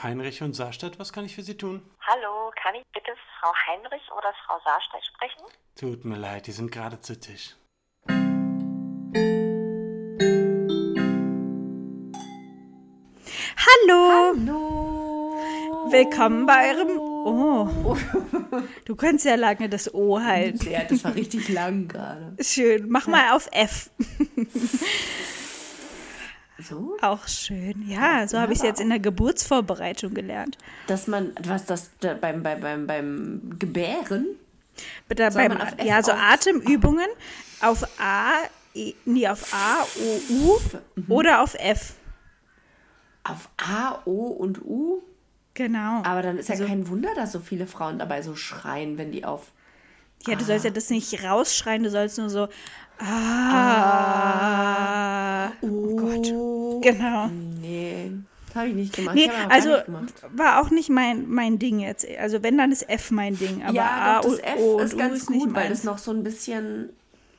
Heinrich und Saarstadt, was kann ich für Sie tun? Hallo, kann ich bitte Frau Heinrich oder Frau Saarstedt sprechen? Tut mir leid, die sind gerade zu Tisch. Hallo! Hallo! Willkommen bei eurem Oh. Du kannst ja lange das O halten. Ja, das war richtig lang gerade. Schön. Mach mal auf F. So? Auch schön. Ja, so habe ich es jetzt in der Geburtsvorbereitung gelernt. Dass man, was das da beim, beim, beim, beim Gebären? Da beim, F ja, so Atemübungen auf A, E, nee, auf A, O, U oder auf F. Auf A, O und U? Genau. Aber dann ist ja Also- kein Wunder, dass so viele Frauen dabei so schreien, wenn die auf. Ja, du sollst ja das nicht rausschreien, du sollst nur so. Ah. Oh Gott. Genau. Nee, das habe ich nicht gemacht. Nee, auch also gemacht. war auch nicht mein, mein Ding jetzt. Also wenn, dann ist F mein Ding. Aber ja, A, doch, das F O und ist U ganz ist gut, weil das noch so ein bisschen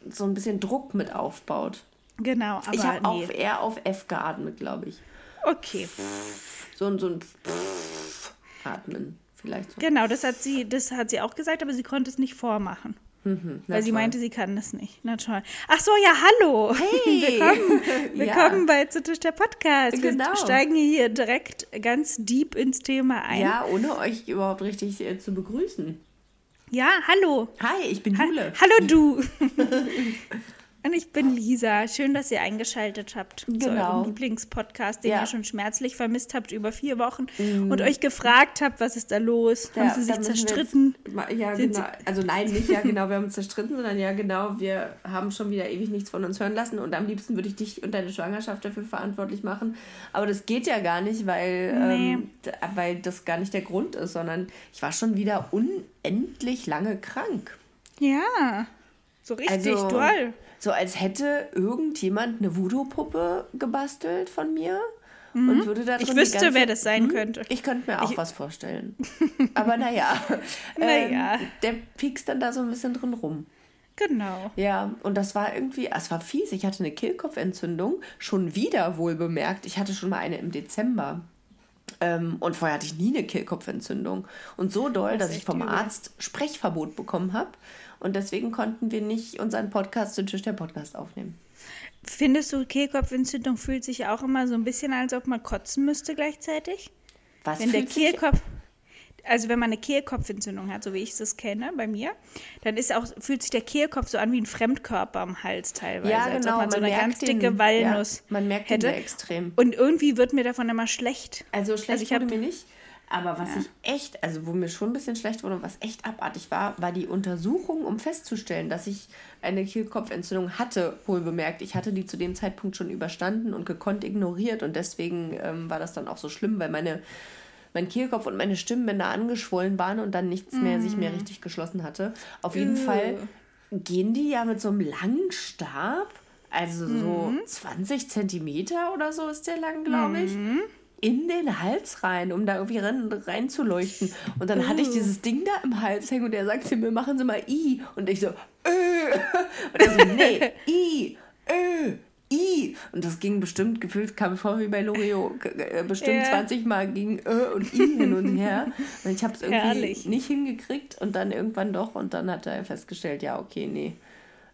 so ein bisschen Druck mit aufbaut. Genau, aber ich habe nee. auf, eher auf F geatmet, glaube ich. Okay, So so ein Atmen vielleicht so. genau, das hat sie, das hat sie auch gesagt, aber sie konnte es nicht vormachen. Mhm, weil sie toll. meinte, sie kann das nicht. Na toll. Ach so, ja, hallo. Hey. Willkommen, Ja. willkommen bei Zu Tisch der Podcast. Wir Genau. steigen hier direkt ganz deep ins Thema ein. Ja, ohne euch überhaupt richtig äh, zu begrüßen. Ja, hallo. Hi, ich bin Ha Jule. Hallo du. Und ich bin Lisa. Schön, dass ihr eingeschaltet habt zu Genau. eurem Lieblingspodcast, den Ja. Ihr schon schmerzlich vermisst habt über vier Wochen und euch gefragt habt, was ist da los? Haben sie sich zerstritten? jetzt Ja, Sind genau. Also nein, nicht ja genau, wir haben uns zerstritten, sondern ja genau, wir haben schon wieder ewig nichts von uns hören lassen und am liebsten würde ich dich und deine Schwangerschaft dafür verantwortlich machen. Aber das geht ja gar nicht, weil, Nee. ähm, weil das gar nicht der Grund ist, sondern ich war schon wieder unendlich lange krank. Ja, so richtig Also, doll. So als hätte irgendjemand eine Voodoo-Puppe gebastelt von mir. Und würde da Mhm. Ich drin die wüsste, ganze- wer das sein Hm? könnte. Ich könnte mir auch was vorstellen. Aber naja. Naja. Ähm, der piekst dann da so ein bisschen drin rum. Genau. Ja, und das war irgendwie, es war fies. Ich hatte eine Kehlkopfentzündung, schon wieder wohl bemerkt. Ich hatte schon mal eine im Dezember. Ähm, und vorher hatte ich nie eine Kehlkopfentzündung. Und so doll, Das dass ich vom übel. Arzt Sprechverbot bekommen habe. Und deswegen konnten wir nicht unseren Podcast zu Tisch der Podcast aufnehmen. Findest du, Kehlkopfentzündung fühlt sich auch immer so ein bisschen, als ob man kotzen müsste gleichzeitig? Was Wenn der Kehlkopf, also wenn man eine Kehlkopfentzündung hat, so wie ich es kenne bei mir, dann ist auch, fühlt sich der Kehlkopf so an wie ein Fremdkörper am Hals teilweise. Ja, als genau. ob man so eine ganz den- dicke Walnuss Ja, man merkt hätte. den extrem. Und irgendwie wird mir davon immer schlecht. Also schlecht Also ich wurde mir nicht. Aber was ich echt, also wo mir schon ein bisschen schlecht wurde und was echt abartig war, war die Untersuchung, um festzustellen, dass ich eine Kehlkopfentzündung hatte, wohl bemerkt. Ich hatte die zu dem Zeitpunkt schon überstanden und gekonnt ignoriert und deswegen ähm, war das dann auch so schlimm, weil meine, mein Kehlkopf und meine Stimmbänder angeschwollen waren und dann nichts mehr sich mehr richtig geschlossen hatte. Auf jeden Fall gehen die ja mit so einem langen Stab, also so 20 Zentimeter oder so ist der lang, glaube ich in den Hals rein, um da irgendwie rein, reinzuleuchten. Und dann hatte ich dieses Ding da im Hals hängen und er sagte mir, machen Sie mal I. Und ich so, äh. Und er so, nee, I, äh. I. Und das ging bestimmt, gefühlt kam vor wie bei Loriot, äh, bestimmt Ja. 20 Mal ging Ö und I hin und her. Und ich habe es irgendwie Herrlich. nicht hingekriegt und dann irgendwann doch. Und dann hat er festgestellt, ja, okay, nee,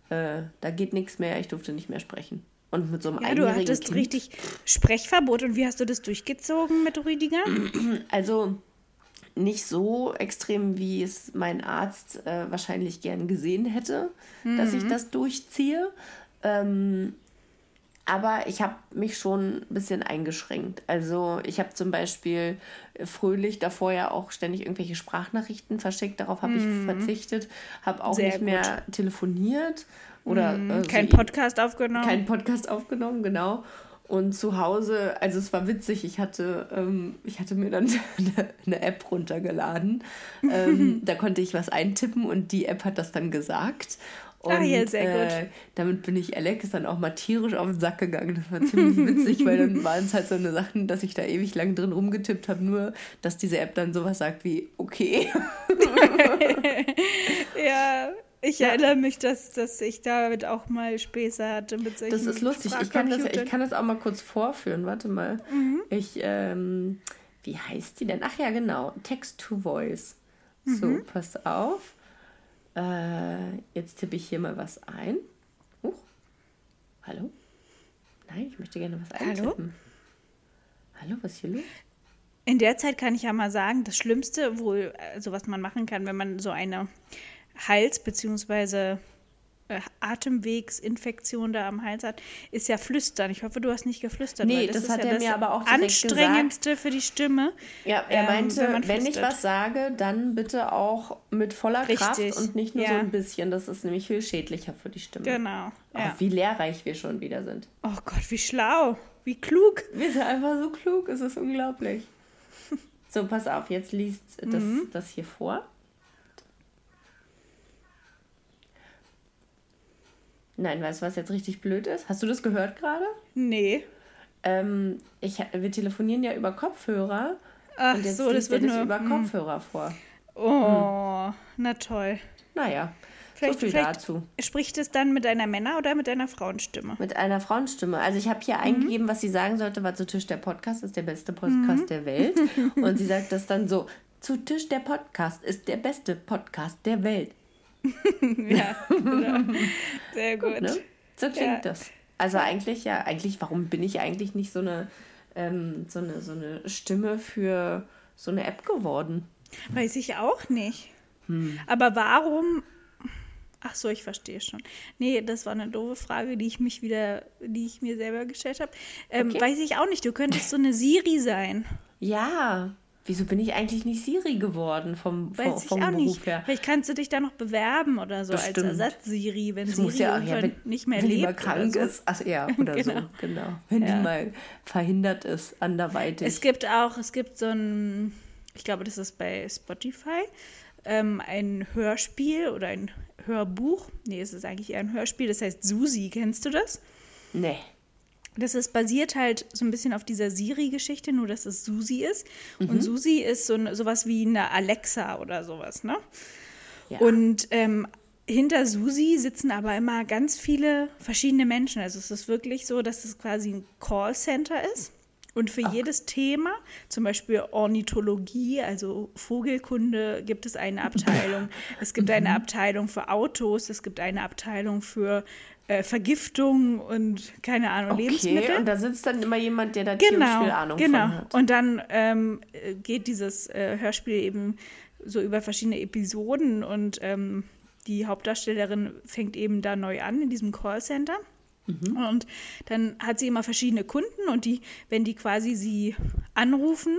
äh, da geht nichts mehr, ich durfte nicht mehr sprechen. Und mit so einem Ja, du hattest kind, richtig Sprechverbot. Und wie hast du das durchgezogen mit Rüdiger? Also nicht so extrem, wie es mein Arzt äh, wahrscheinlich gern gesehen hätte, dass ich das durchziehe. Ähm, aber ich habe mich schon ein bisschen eingeschränkt. Also ich habe zum Beispiel fröhlich davor ja auch ständig irgendwelche Sprachnachrichten verschickt. Darauf habe ich verzichtet. Habe auch Sehr nicht mehr telefoniert oder äh, so Kein i- Podcast aufgenommen? keinen Podcast aufgenommen, genau. Und zu Hause, also es war witzig, ich hatte, ähm, ich hatte mir dann eine, eine App runtergeladen. Ähm, da konnte ich was eintippen und die App hat das dann gesagt. Und Ah, ja, sehr gut. Äh, damit bin ich Alex dann auch mal tierisch auf den Sack gegangen. Das war ziemlich witzig, weil dann waren es halt so eine Sachen, dass ich da ewig lang drin rumgetippt habe, nur dass diese App dann sowas sagt wie, okay. Ja, ich erinnere mich, dass, dass ich damit auch mal Späße hatte mit solchen Das ist lustig. Ich kann das, ich kann das auch mal kurz vorführen. Warte mal. Mhm. Ich, ähm, wie heißt die denn? Ach ja, genau. Text to Voice. So, Mhm. pass auf. Äh, jetzt tippe ich hier mal was ein. Huch. Hallo? Nein, ich möchte gerne was Hallo? eintippen. Hallo, was ist hier los? In der Zeit kann ich ja mal sagen, das Schlimmste, wohl, also was man machen kann, wenn man so eine Hals- bzw. Äh, Atemwegsinfektion da am Hals hat, ist ja flüstern. Ich hoffe, du hast nicht geflüstert. Nee, weil das ist hat ja er das mir aber auch direkt anstrengendste für die Stimme. Ja, er ähm, meinte, wenn wenn, ich was sage, dann bitte auch mit voller Kraft Richtig, und nicht nur so ja. ein bisschen. Das ist nämlich viel schädlicher für die Stimme. Genau. Oh, Ja. Wie lehrreich wir schon wieder sind. Oh Gott, wie schlau. Wie klug. Wir sind einfach so klug, es ist unglaublich. So, pass auf, jetzt liest das, Mhm. das hier vor. Nein, weißt du, was jetzt richtig blöd ist? Hast du das gehört gerade? Nee. Ähm, ich, wir telefonieren ja über Kopfhörer. Ach und jetzt so, das wird das nur. über hm. Kopfhörer vor. Oh, na toll. Naja, Vielleicht, so viel vielleicht dazu. spricht es dann mit einer Männer- oder mit einer Frauenstimme? Mit einer Frauenstimme. Also ich habe Mhm. hier eingegeben, was sie sagen sollte, war zu Tisch der Podcast ist der beste Podcast Mhm. der Welt. Und sie sagt das dann so, zu Tisch der Podcast ist der beste Podcast der Welt. Ja, genau. Sehr gut. Ne? So klingt Ja. das. Also eigentlich, ja, eigentlich, warum bin ich eigentlich nicht so eine, ähm, so eine, so eine Stimme für so eine App geworden? Weiß ich auch nicht. Hm. Aber warum. Ach so, ich verstehe schon. Nee, das war eine doofe Frage, die ich mich wieder, die ich mir selber gestellt habe. Ähm, Okay. Weiß ich auch nicht. Du könntest so eine Siri sein. Ja, wieso bin ich eigentlich nicht Siri geworden vom, vom, Weiß ich vom auch Beruf nicht. her? Vielleicht kannst du dich da noch bewerben oder so als Bestimmt. Ersatz-Siri, wenn Das Siri ja, ja irgendwann wenn, nicht mehr wenn lebt. die mal krank oder so. ist. Ach ja, oder Genau. so, genau. Wenn Ja. die mal verhindert ist, anderweitig. Es gibt auch, es gibt so ein, ich glaube, das ist bei Spotify, ähm, ein Hörspiel oder ein Hörbuch. Nee, es ist eigentlich eher ein Hörspiel, das heißt Susi. Kennst du das? nee. Das ist basiert halt so ein bisschen auf dieser Siri-Geschichte, nur dass es Susi ist. Und Susi ist so sowas wie eine Alexa oder sowas, ne? Ja. Und ähm, hinter Susi sitzen aber immer ganz viele verschiedene Menschen. Also es ist wirklich so, dass es quasi ein Callcenter ist. Und für jedes Thema, zum Beispiel Ornithologie, also Vogelkunde, gibt es eine Abteilung. Es gibt eine Abteilung für Autos, es gibt eine Abteilung für äh, Vergiftung und keine Ahnung, Okay, Lebensmittel. und da sitzt dann immer jemand, der da tierisch Genau, viel Ahnung genau. von hat. Und dann ähm, äh, geht dieses äh, Hörspiel eben so über verschiedene Episoden und ähm, die Hauptdarstellerin fängt eben da neu an in diesem Callcenter. Mhm. Und dann hat sie immer verschiedene Kunden und die, wenn die quasi sie anrufen,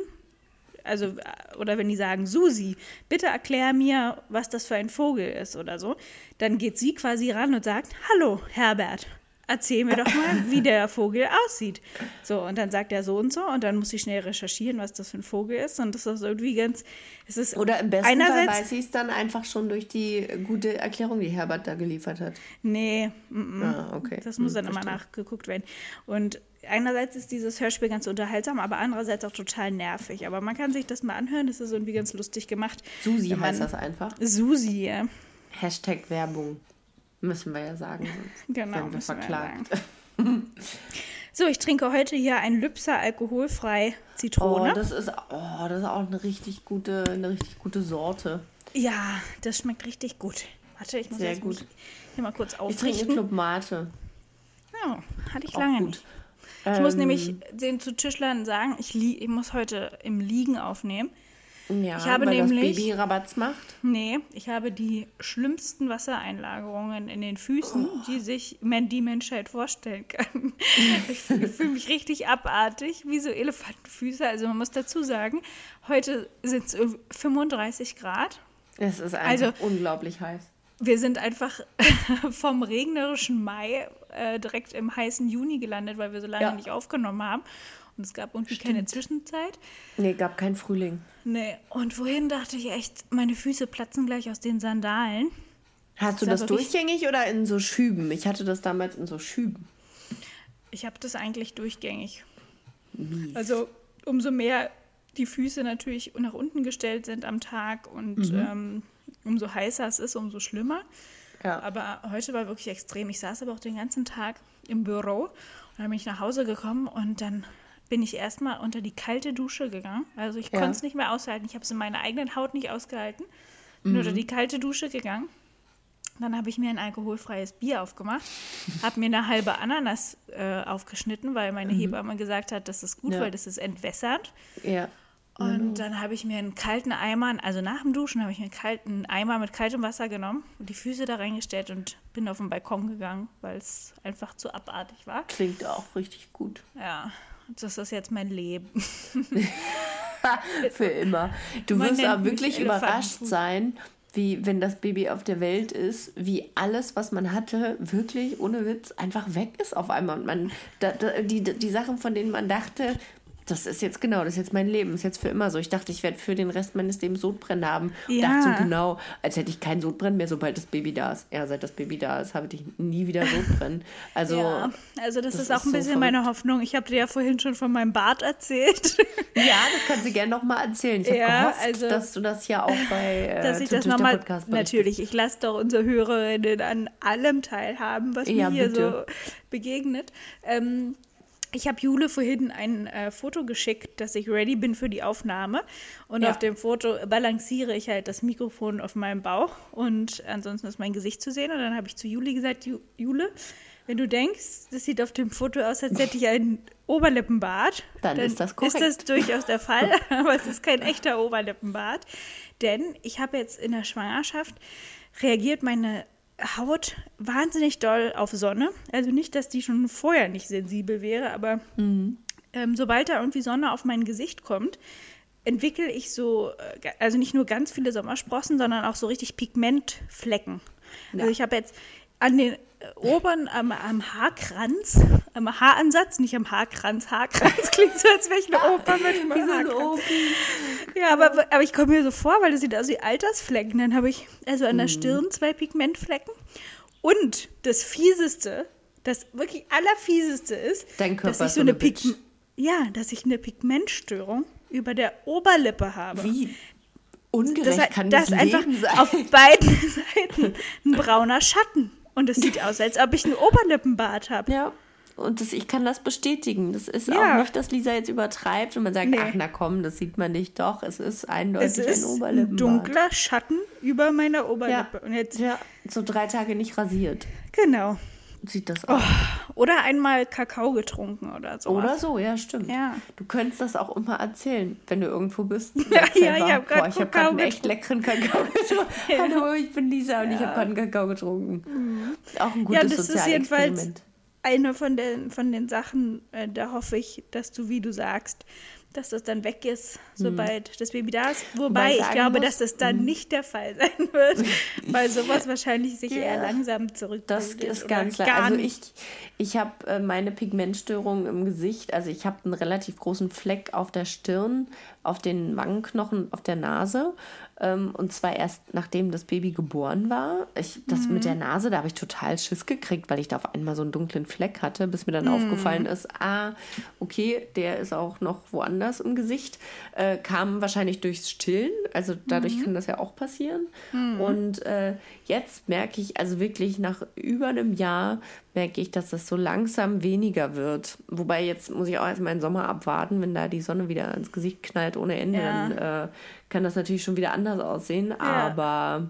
also äh, oder wenn die sagen, Susi, bitte erklär mir, was das für ein Vogel ist oder so, dann geht sie quasi ran und sagt, hallo Herbert, erzähl mir doch mal, wie der Vogel aussieht. So, und dann sagt er so und so und dann muss ich schnell recherchieren, was das für ein Vogel ist und das ist irgendwie ganz, es ist Oder im besten Fall weiß ich es dann einfach schon durch die gute Erklärung, die Herbert da geliefert hat. nee, mm, mm. Ah, okay. Das muss Hm, dann immer verstehe. nachgeguckt werden. Und einerseits ist dieses Hörspiel ganz unterhaltsam, aber andererseits auch total nervig. Aber man kann sich das mal anhören, das ist irgendwie ganz lustig gemacht. Susi man- heißt das einfach. Susi, ja. Hashtag Werbung. Müssen wir ja sagen. Genau, Werden wir wir verklagt. So, ich trinke heute hier ein Lübser alkoholfrei Oh, Zitrone. das ist, oh, das ist auch eine richtig gute, eine richtig gute Sorte. ja, das schmeckt richtig gut. Warte, ich muss Sehr jetzt gut. hier mal kurz Ich trinke aufrichten. Club Mate. Ja, hatte ich Auch lange gut. nicht. Ich muss Ähm, nämlich den zu Tischlern sagen, ich, ich muss heute im Liegen aufnehmen. Ja, Ich habe weil nämlich- das Baby Rabatz macht. Nee, ich habe die schlimmsten Wassereinlagerungen in den Füßen, Oh. die sich die Menschheit vorstellen kann. Ich fühle fühl mich richtig abartig, wie so Elefantenfüße. Also man muss dazu sagen, heute sind es 35 Grad. Es ist einfach Also- unglaublich heiß. Wir sind einfach vom regnerischen Mai äh, direkt im heißen Juni gelandet, weil wir so lange Ja. nicht aufgenommen haben. Und es gab irgendwie keine Zwischenzeit. Nee, gab keinen Frühling. Nee, und wohin dachte ich echt, meine Füße platzen gleich aus den Sandalen. Hast du das richtig- durchgängig oder in so Schüben? Ich hatte das damals in so Schüben. Ich habe das eigentlich durchgängig. Also umso mehr die Füße natürlich nach unten gestellt sind am Tag und ähm, umso heißer es ist, umso schlimmer. Ja. Aber heute war wirklich extrem. Ich saß aber auch den ganzen Tag im Büro und dann bin ich nach Hause gekommen und dann bin ich erstmal unter die kalte Dusche gegangen. Also ich Ja. konnte es nicht mehr aushalten. Ich habe es in meiner eigenen Haut nicht ausgehalten. Bin unter die kalte Dusche gegangen. Dann habe ich mir ein alkoholfreies Bier aufgemacht, habe mir eine halbe Ananas äh, aufgeschnitten, weil meine Hebamme gesagt hat, das ist gut, Ja. weil das ist entwässert. Ja. Und dann habe ich mir einen kalten Eimer, also nach dem Duschen habe ich mir einen kalten Eimer mit kaltem Wasser genommen und die Füße da reingestellt und bin auf den Balkon gegangen, weil es einfach zu abartig war. Klingt auch richtig gut. Ja, das ist jetzt mein Leben. Für immer. Du Man wirst aber wirklich überrascht sein, wie, wenn das Baby auf der Welt ist, wie alles, was man hatte, wirklich ohne Witz einfach weg ist auf einmal. Und man, da, da, die, die Sachen, von denen man dachte, das ist jetzt genau, das ist jetzt mein Leben, ist jetzt für immer so. Ich dachte, ich werde für den Rest meines Lebens Sodbrennen haben. Ja. Dachte so genau, als hätte ich kein Sodbrennen mehr, sobald das Baby da ist. Ja, seit das Baby da ist, habe ich nie wieder Sodbrennen. Also, ja, also das, das ist auch ist ein so bisschen meine verrückt. Hoffnung. Ich habe dir ja vorhin schon von meinem Bart erzählt, ja, das kannst du gerne nochmal erzählen. Ich habe Ja, gehofft, also- dass du das hier auch bei äh, dass ich das Podcast berichtest. natürlich, ich lasse doch unsere Hörerinnen an allem teilhaben, was Ja, mir hier bitte. so begegnet. Ähm, ich habe Jule vorhin ein äh, Foto geschickt, dass ich ready bin für die Aufnahme. Und Ja. auf dem Foto balanciere ich halt das Mikrofon auf meinem Bauch und ansonsten ist mein Gesicht zu sehen. Und dann habe ich zu Juli gesagt, Ju Jule, wenn du denkst, das sieht auf dem Foto aus, als hätte ich einen Oberlippenbart, Dann ist das korrekt. Ist das durchaus der Fall, aber es ist kein echter Oberlippenbart. Denn ich habe jetzt in der Schwangerschaft reagiert meine Haut wahnsinnig doll auf Sonne. Also nicht, dass die schon vorher nicht sensibel wäre, aber Mhm. ähm, sobald da irgendwie Sonne auf mein Gesicht kommt, entwickle ich so, äh, also nicht nur ganz viele Sommersprossen, sondern auch so richtig Pigmentflecken. Also ich habe jetzt an den äh, oberen, am, am Haarkranz, am Haaransatz, nicht am Haarkranz, Haarkranz klingt so, als wäre ich eine Oper mit einem Haarkranz. Ja, aber, aber ich komme mir so vor, weil das sieht aus wie Altersflecken. Dann habe ich also an Mhm. der Stirn zwei Pigmentflecken. Und das Fieseste, das wirklich Allerfieseste ist, Dein Körper dass ich ist so eine eine Bitch. Pigment ja, dass ich eine Pigmentstörung über der Oberlippe habe. Wie ungerecht Das, kann das das, ist einfach Leben sein? auf beiden Seiten ein brauner Schatten. Und es sieht aus, als ob ich einen Oberlippenbart habe. Ja, und das, ich kann das bestätigen. Das ist Ja. auch nicht, dass Lisa jetzt übertreibt und man sagt, Nee. ach na komm, das sieht man nicht. Doch, es ist Es eindeutig ist ein ein Oberlippenbart. dunkler Schatten über meiner Ja. Oberlippe. Und jetzt, ja, so drei Tage nicht rasiert. genau. Sieht das aus. Oder einmal Kakao getrunken oder so. Oder so, ja, stimmt. Ja. Du könntest das auch immer erzählen, wenn du irgendwo bist. Ja, ja, ich hab habe gerade einen echt leckeren Kakao getrunken. Hallo, ich bin Lisa und ich habe gerade einen Kakao getrunken. Auch ein Mhm. Ja, gutes das ist jedenfalls. Eine von den, von den Sachen, äh, da hoffe ich, dass du, wie du sagst, dass das dann weg ist, sobald das Baby da ist. Wobei ich glaube, muss- dass das dann nicht der Fall sein wird, weil sowas wahrscheinlich sich eher Ja. langsam zurückbildet. Das ist ganz klar. gar Also ich, ich habe äh, meine Pigmentstörung im Gesicht. Also ich habe einen relativ großen Fleck auf der Stirn, auf den Wangenknochen, auf der Nase. Ähm, und zwar erst nachdem das Baby geboren war. Ich, das mit der Nase, da habe ich total Schiss gekriegt, weil ich da auf einmal so einen dunklen Fleck hatte, bis mir dann aufgefallen ist, ah, okay, der ist auch noch woanders im Gesicht. Äh, kam wahrscheinlich durchs Stillen. Also dadurch kann das ja auch passieren. Und äh, jetzt merke ich, also wirklich nach über einem Jahr, merke ich, dass das so langsam weniger wird. Wobei jetzt muss ich auch erstmal den Sommer abwarten, wenn da die Sonne wieder ins Gesicht knallt ohne Ende, Ja. dann äh, kann das natürlich schon wieder anders aussehen. Aber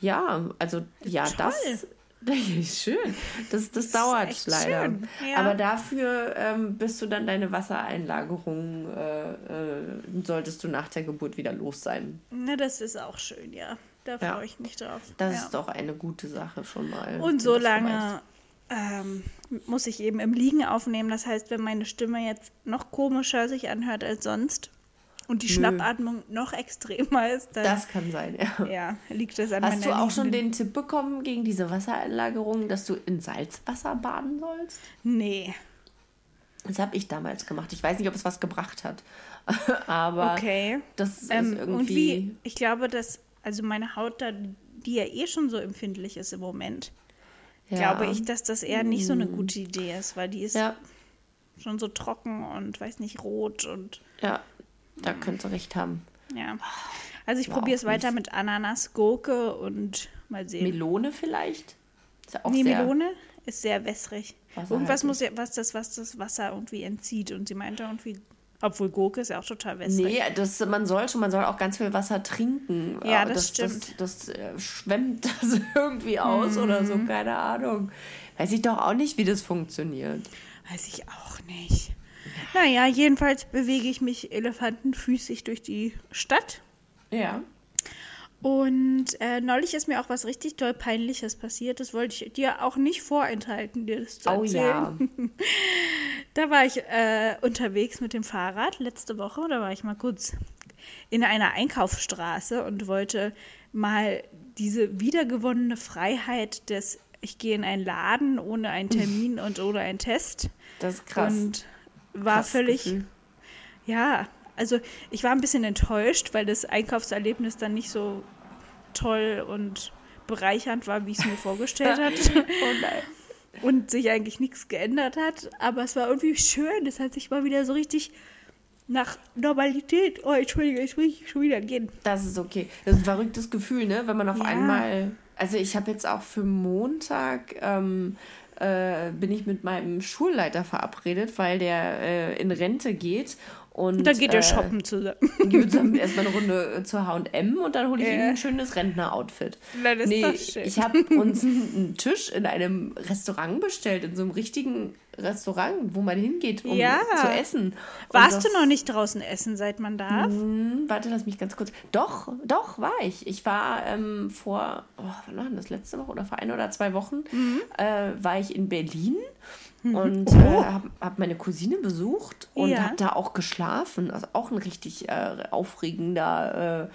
ja, also ja, das. Ist Schön. Das, das dauert echt leider. ja. Aber dafür ähm, bist du dann deine Wassereinlagerung, äh, äh, solltest du nach der Geburt wieder los sein. Na, das ist auch schön, ja. Da Ja. freue ich mich drauf. Das ja. ist doch eine gute Sache schon mal. Und so das lange ähm, muss ich eben im Liegen aufnehmen. Das heißt, wenn meine Stimme jetzt noch komischer sich anhört als sonst und die Nö. Schnappatmung noch extremer ist, dann Das kann sein, ja. ja, liegt das an Hast du auch schon den Tipp bekommen gegen diese Wassereinlagerung, dass du in Salzwasser baden sollst? Nee. Das habe ich damals gemacht. Ich weiß nicht, ob es was gebracht hat. Aber Okay. das ist Ähm, irgendwie. und wie, ich glaube, dass, also meine Haut da, die ja eh schon so empfindlich ist im Moment, ja. glaube ich, dass das eher nicht so eine gute Idee ist, weil die ist Ja, schon so trocken und weiß nicht, rot und ja, da könntest du recht haben. ja. Also ich War probiere es weiter mit Ananas, Gurke und mal sehen. Melone vielleicht? Ist ja auch nee, sehr, Melone ist sehr wässrig. Irgendwas muss ja, was das, was das Wasser irgendwie entzieht. Und sie meinte irgendwie, obwohl Gurke ist ja auch total wässrig. Nee, das, man soll schon, man soll auch ganz viel Wasser trinken. Ja, Aber das Das, stimmt. das äh, schwemmt das irgendwie aus oder Mhm. so, keine Ahnung. Weiß ich doch auch nicht, wie das funktioniert. Weiß ich auch nicht. Naja, jedenfalls bewege ich mich elefantenfüßig durch die Stadt. Ja. Und äh, neulich ist mir auch was richtig doll Peinliches passiert. Das wollte ich dir auch nicht vorenthalten, dir das zu Oh erzählen. ja. Da war ich äh, unterwegs mit dem Fahrrad letzte Woche. Da war ich mal kurz in einer Einkaufsstraße und wollte mal diese wiedergewonnene Freiheit des ich gehe in einen Laden ohne einen Termin und ohne einen Test. Das ist krass. Und war völlig, Gefühl. ja, also ich war ein bisschen enttäuscht, weil das Einkaufserlebnis dann nicht so toll und bereichernd war, wie ich es mir vorgestellt hatte. Oh nein. und sich eigentlich nichts geändert hat. Aber es war irgendwie schön. Es hat sich mal wieder so richtig nach Normalität. Oh, Entschuldige, ich will schon wieder gehen. Das ist okay. Das ist ein verrücktes Gefühl, ne? Wenn man auf Ja. einmal. Also ich habe jetzt auch für Montag ähm, äh, bin ich mit meinem Schulleiter verabredet, weil der äh, in Rente geht. Und, Da geht ihr äh, shoppen zusammen. zusammen erstmal eine Runde äh, zur H&M und dann hole ich Ja. ihm ein schönes Rentner-Outfit. Das ist nee, doch schön. ich habe uns einen Tisch in einem Restaurant bestellt, in so einem richtigen Restaurant, wo man hingeht, um Ja. zu essen. Und Warst du das- noch nicht draußen essen, seit man darf? hm, Warte, lass mich ganz kurz. Doch, doch, war ich. Ich war ähm, vor, oh, wann war das letzte Woche oder vor ein oder zwei Wochen, Mhm. äh, war ich in Berlin und äh, habe hab meine Cousine besucht und Oh. Ja. habe da auch geschlafen. Also auch ein richtig äh, aufregender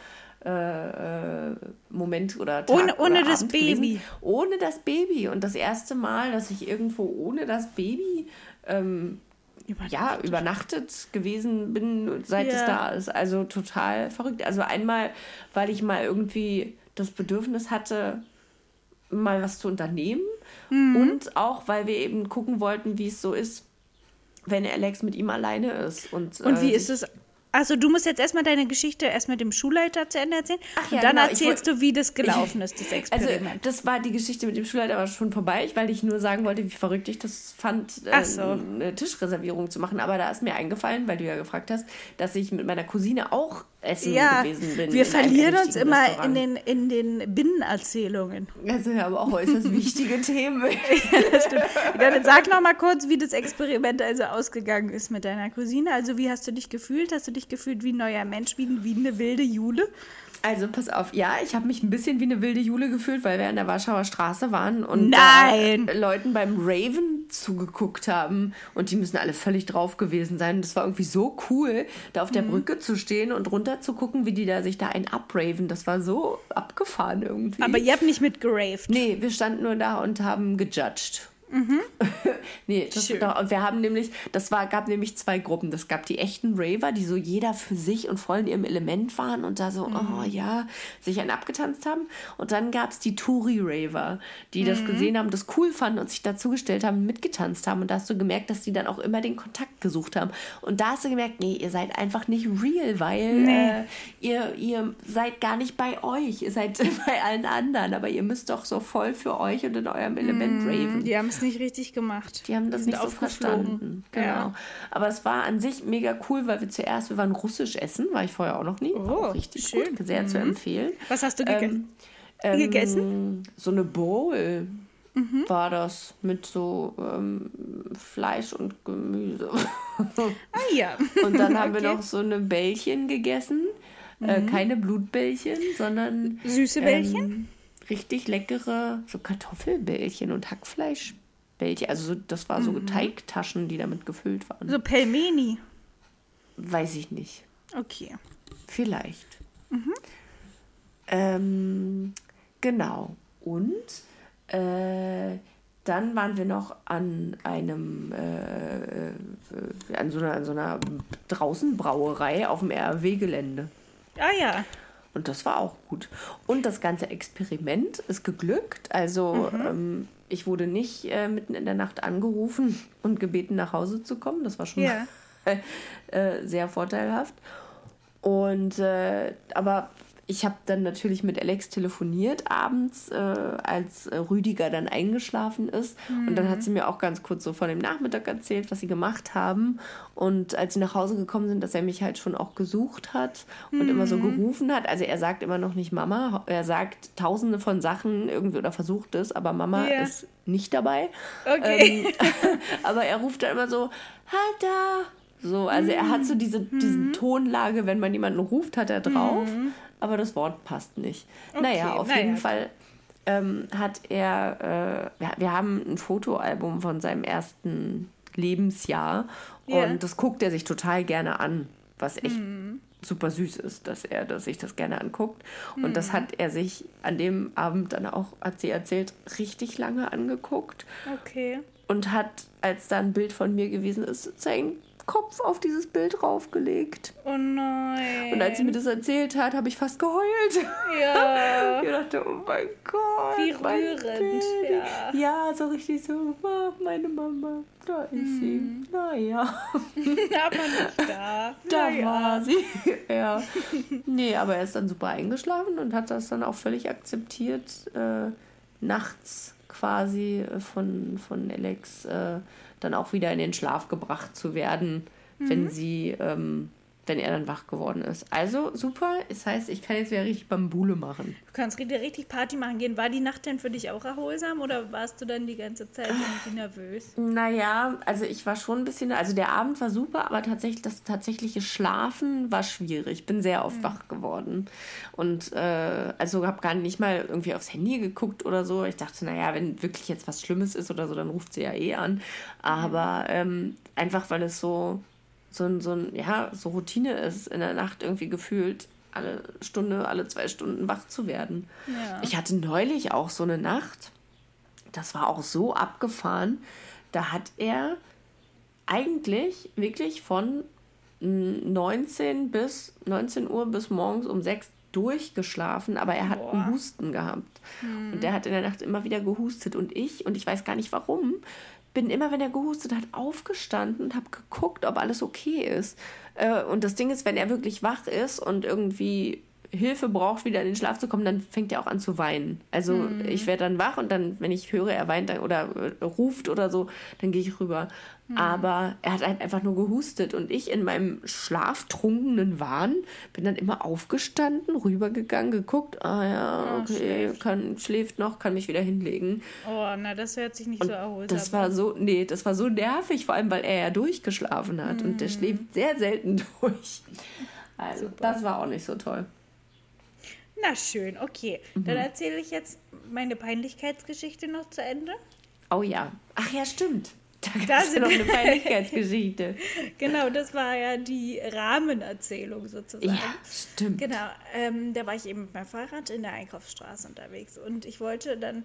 äh, äh, Moment oder Tag Ohne- ohne oder das Abend Baby. Gewesen. Ohne das Baby. Und das erste Mal, dass ich irgendwo ohne das Baby ähm, ja, übernachtet gewesen bin, seit es Ja. da ist. Also total verrückt. Also einmal, weil ich mal irgendwie das Bedürfnis hatte, mal was zu unternehmen. Mhm. Und auch, weil wir eben gucken wollten, wie es so ist, wenn Alex mit ihm alleine ist. Und, Und äh, wie sich- ist es? Also du musst jetzt erstmal deine Geschichte erst mit dem Schulleiter zu Ende erzählen. Ach ja, und dann genau, ich erzählst wollt- du, wie das gelaufen ist, das Also, Experiment. das war die Geschichte mit dem Schulleiter war schon vorbei, weil ich nur sagen wollte, wie verrückt ich das fand, äh, so. eine Tischreservierung zu machen. Aber da ist mir eingefallen, weil du ja gefragt hast, dass ich mit meiner Cousine auch essen ja, gewesen bin. wir verlieren uns immer Restaurant. in den, in den Binnenerzählungen. Das sind aber auch äußerst wichtige Themen. Das stimmt. Ja, dann sag noch mal kurz, wie das Experiment also ausgegangen ist mit deiner Cousine. Also wie hast du dich gefühlt? Hast du dich gefühlt wie ein neuer Mensch, wie, wie eine wilde Jule? Also pass auf, ja, ich habe mich ein bisschen wie eine wilde Jule gefühlt, weil wir an der Warschauer Straße waren und Nein! Leuten beim Raven zugeguckt haben und die müssen alle völlig drauf gewesen sein. Und das war irgendwie so cool, da auf Mhm. der Brücke zu stehen und runter zu gucken, wie die da sich da einen abraven. Das war so abgefahren irgendwie. Aber ihr habt nicht mitgeraved. Nee, wir standen nur da und haben gejudged. nee, das Schön. doch, und wir haben nämlich, das war, gab nämlich zwei Gruppen. Das gab die echten Raver, die so jeder für sich und voll in ihrem Element waren und da so, oh ja, sich einen abgetanzt haben. Und dann gab es die Touri-Raver, die das gesehen haben, das cool fanden und sich dazugestellt haben, mitgetanzt haben. Und da hast du gemerkt, dass die dann auch immer den Kontakt gesucht haben. Und da hast du gemerkt, nee, ihr seid einfach nicht real, weil Nee. äh, ihr, ihr seid gar nicht bei euch. Ihr seid bei allen anderen, aber ihr müsst doch so voll für euch und in eurem Element raven. Die haben es nicht richtig gemacht. Die haben das sind nicht so verstanden. Genau. Ja. Aber es war an sich mega cool, weil wir zuerst, wir waren russisch essen, war ich vorher auch noch nie. War Oh, auch richtig schön. Mhm. gut, sehr zu empfehlen. Was hast du gegessen? Ähm, gegessen? So eine Bowl Mhm. war das mit so ähm, Fleisch und Gemüse. ah ja. Und dann haben wir Okay. Mhm. noch so eine Bällchen gegessen. Äh, keine Blutbällchen, sondern Süße Bällchen? ähm, richtig leckere so Kartoffelbällchen und Hackfleischbällchen. Also so, das war so Teigtaschen, die damit gefüllt waren. Mhm. So Pelmeni. Weiß ich nicht. Okay. Vielleicht. Ähm, genau. Und äh, dann waren wir noch an einem, äh, an, so einer, an so einer Draußenbrauerei auf dem RW-Gelände. Ah ja. Und das war auch gut. Und das ganze Experiment ist geglückt. Also Mhm. ähm, ich wurde nicht äh, mitten in der Nacht angerufen und gebeten, nach Hause zu kommen. Das war schon Ja. äh, sehr vorteilhaft. Und äh, aber ich habe dann natürlich mit Alex telefoniert abends, äh, als äh, Rüdiger dann eingeschlafen ist. Mhm. Und dann hat sie mir auch ganz kurz so von dem Nachmittag erzählt, was sie gemacht haben. Und als sie nach Hause gekommen sind, dass er mich halt schon auch gesucht hat und mhm. immer so mhm. gerufen hat. Also er sagt immer noch nicht Mama. Er sagt tausende von Sachen irgendwie oder versucht es, aber Mama yeah. ist nicht dabei. Okay. Ähm, aber er ruft dann immer so, halt da. So, also er hat so diese mhm. diesen Tonlage, wenn man jemanden ruft, hat er drauf. Mhm aber das Wort passt nicht. Okay, naja, auf naja. jeden Fall ähm, hat er, äh, wir, wir, haben ein Fotoalbum von seinem ersten Lebensjahr yeah. und das guckt er sich total gerne an, was echt mm. super süß ist, dass er dass sich das gerne anguckt. Und mm. das mhm. hat er sich an dem Abend dann auch, hat sie erzählt, richtig lange angeguckt. Okay. Und hat, als da ein Bild von mir gewesen ist, sein Kopf auf dieses Bild draufgelegt. Oh nein. Und als sie mir das erzählt hat, habe ich fast geheult. Ja. ich dachte, oh mein Gott. Wie rührend. Ja. ja, so richtig so, oh, meine Mama, da ist hm. sie. Naja. aber nicht da. Da naja. war sie. ja. Nee, aber er ist dann super eingeschlafen und hat das dann auch völlig akzeptiert, äh, nachts quasi von, von Alex. Äh, dann auch wieder in den Schlaf gebracht zu werden, mhm. wenn sie ähm, wenn er dann wach geworden ist. Also super, das heißt, ich kann jetzt wieder richtig Bambule machen. Du kannst richtig Party machen gehen. War die Nacht denn für dich auch erholsam oder warst du dann die ganze Zeit irgendwie nervös? Naja, also ich war schon ein bisschen, also der Abend war super, aber tatsächlich das tatsächliche Schlafen war schwierig. Ich bin sehr oft mhm. wach geworden und äh, also habe gar nicht mal irgendwie aufs Handy geguckt oder so. Ich dachte, naja, wenn wirklich jetzt was Schlimmes ist oder so, dann ruft sie ja eh an. Aber ähm, einfach, weil es so so ein, so ein, ja, so Routine ist, in der Nacht irgendwie gefühlt alle Stunde, alle zwei Stunden wach zu werden. Ja. Ich hatte neulich auch so eine Nacht, das war auch so abgefahren, da hat er eigentlich wirklich von 19 bis 19 Uhr bis morgens um 6 durchgeschlafen, aber er hat Boah. einen Husten gehabt. Hm. Und der hat in der Nacht immer wieder gehustet. Und ich, und ich weiß gar nicht warum, bin immer, wenn er gehustet hat, aufgestanden und habe geguckt, ob alles okay ist. Äh, und das Ding ist, wenn er wirklich wach ist und irgendwie Hilfe braucht, wieder in den Schlaf zu kommen, dann fängt er auch an zu weinen. Also mhm. ich werde dann wach und dann, wenn ich höre, er weint oder äh, ruft oder so, dann gehe ich rüber. Mhm. Aber er hat halt einfach nur gehustet und ich in meinem schlaftrunkenen Wahn bin dann immer aufgestanden, rübergegangen, geguckt, ah ja, okay, schläft. Kann, schläft noch, kann mich wieder hinlegen. Oh, na, das hört sich nicht und so erholsam Das war so, nee, das war so nervig, vor allem, weil er ja durchgeschlafen hat mhm. und der mhm. schläft sehr selten durch. Also, Super. das war auch nicht so toll. Na schön, okay. Mhm. Dann erzähle ich jetzt meine Peinlichkeitsgeschichte noch zu Ende. Oh ja. Ach ja, stimmt. Da ist ja noch eine Peinlichkeitsgeschichte. genau, das war ja die Rahmenerzählung sozusagen. Ja, stimmt. Genau, ähm, da war ich eben mit meinem Fahrrad in der Einkaufsstraße unterwegs und ich wollte dann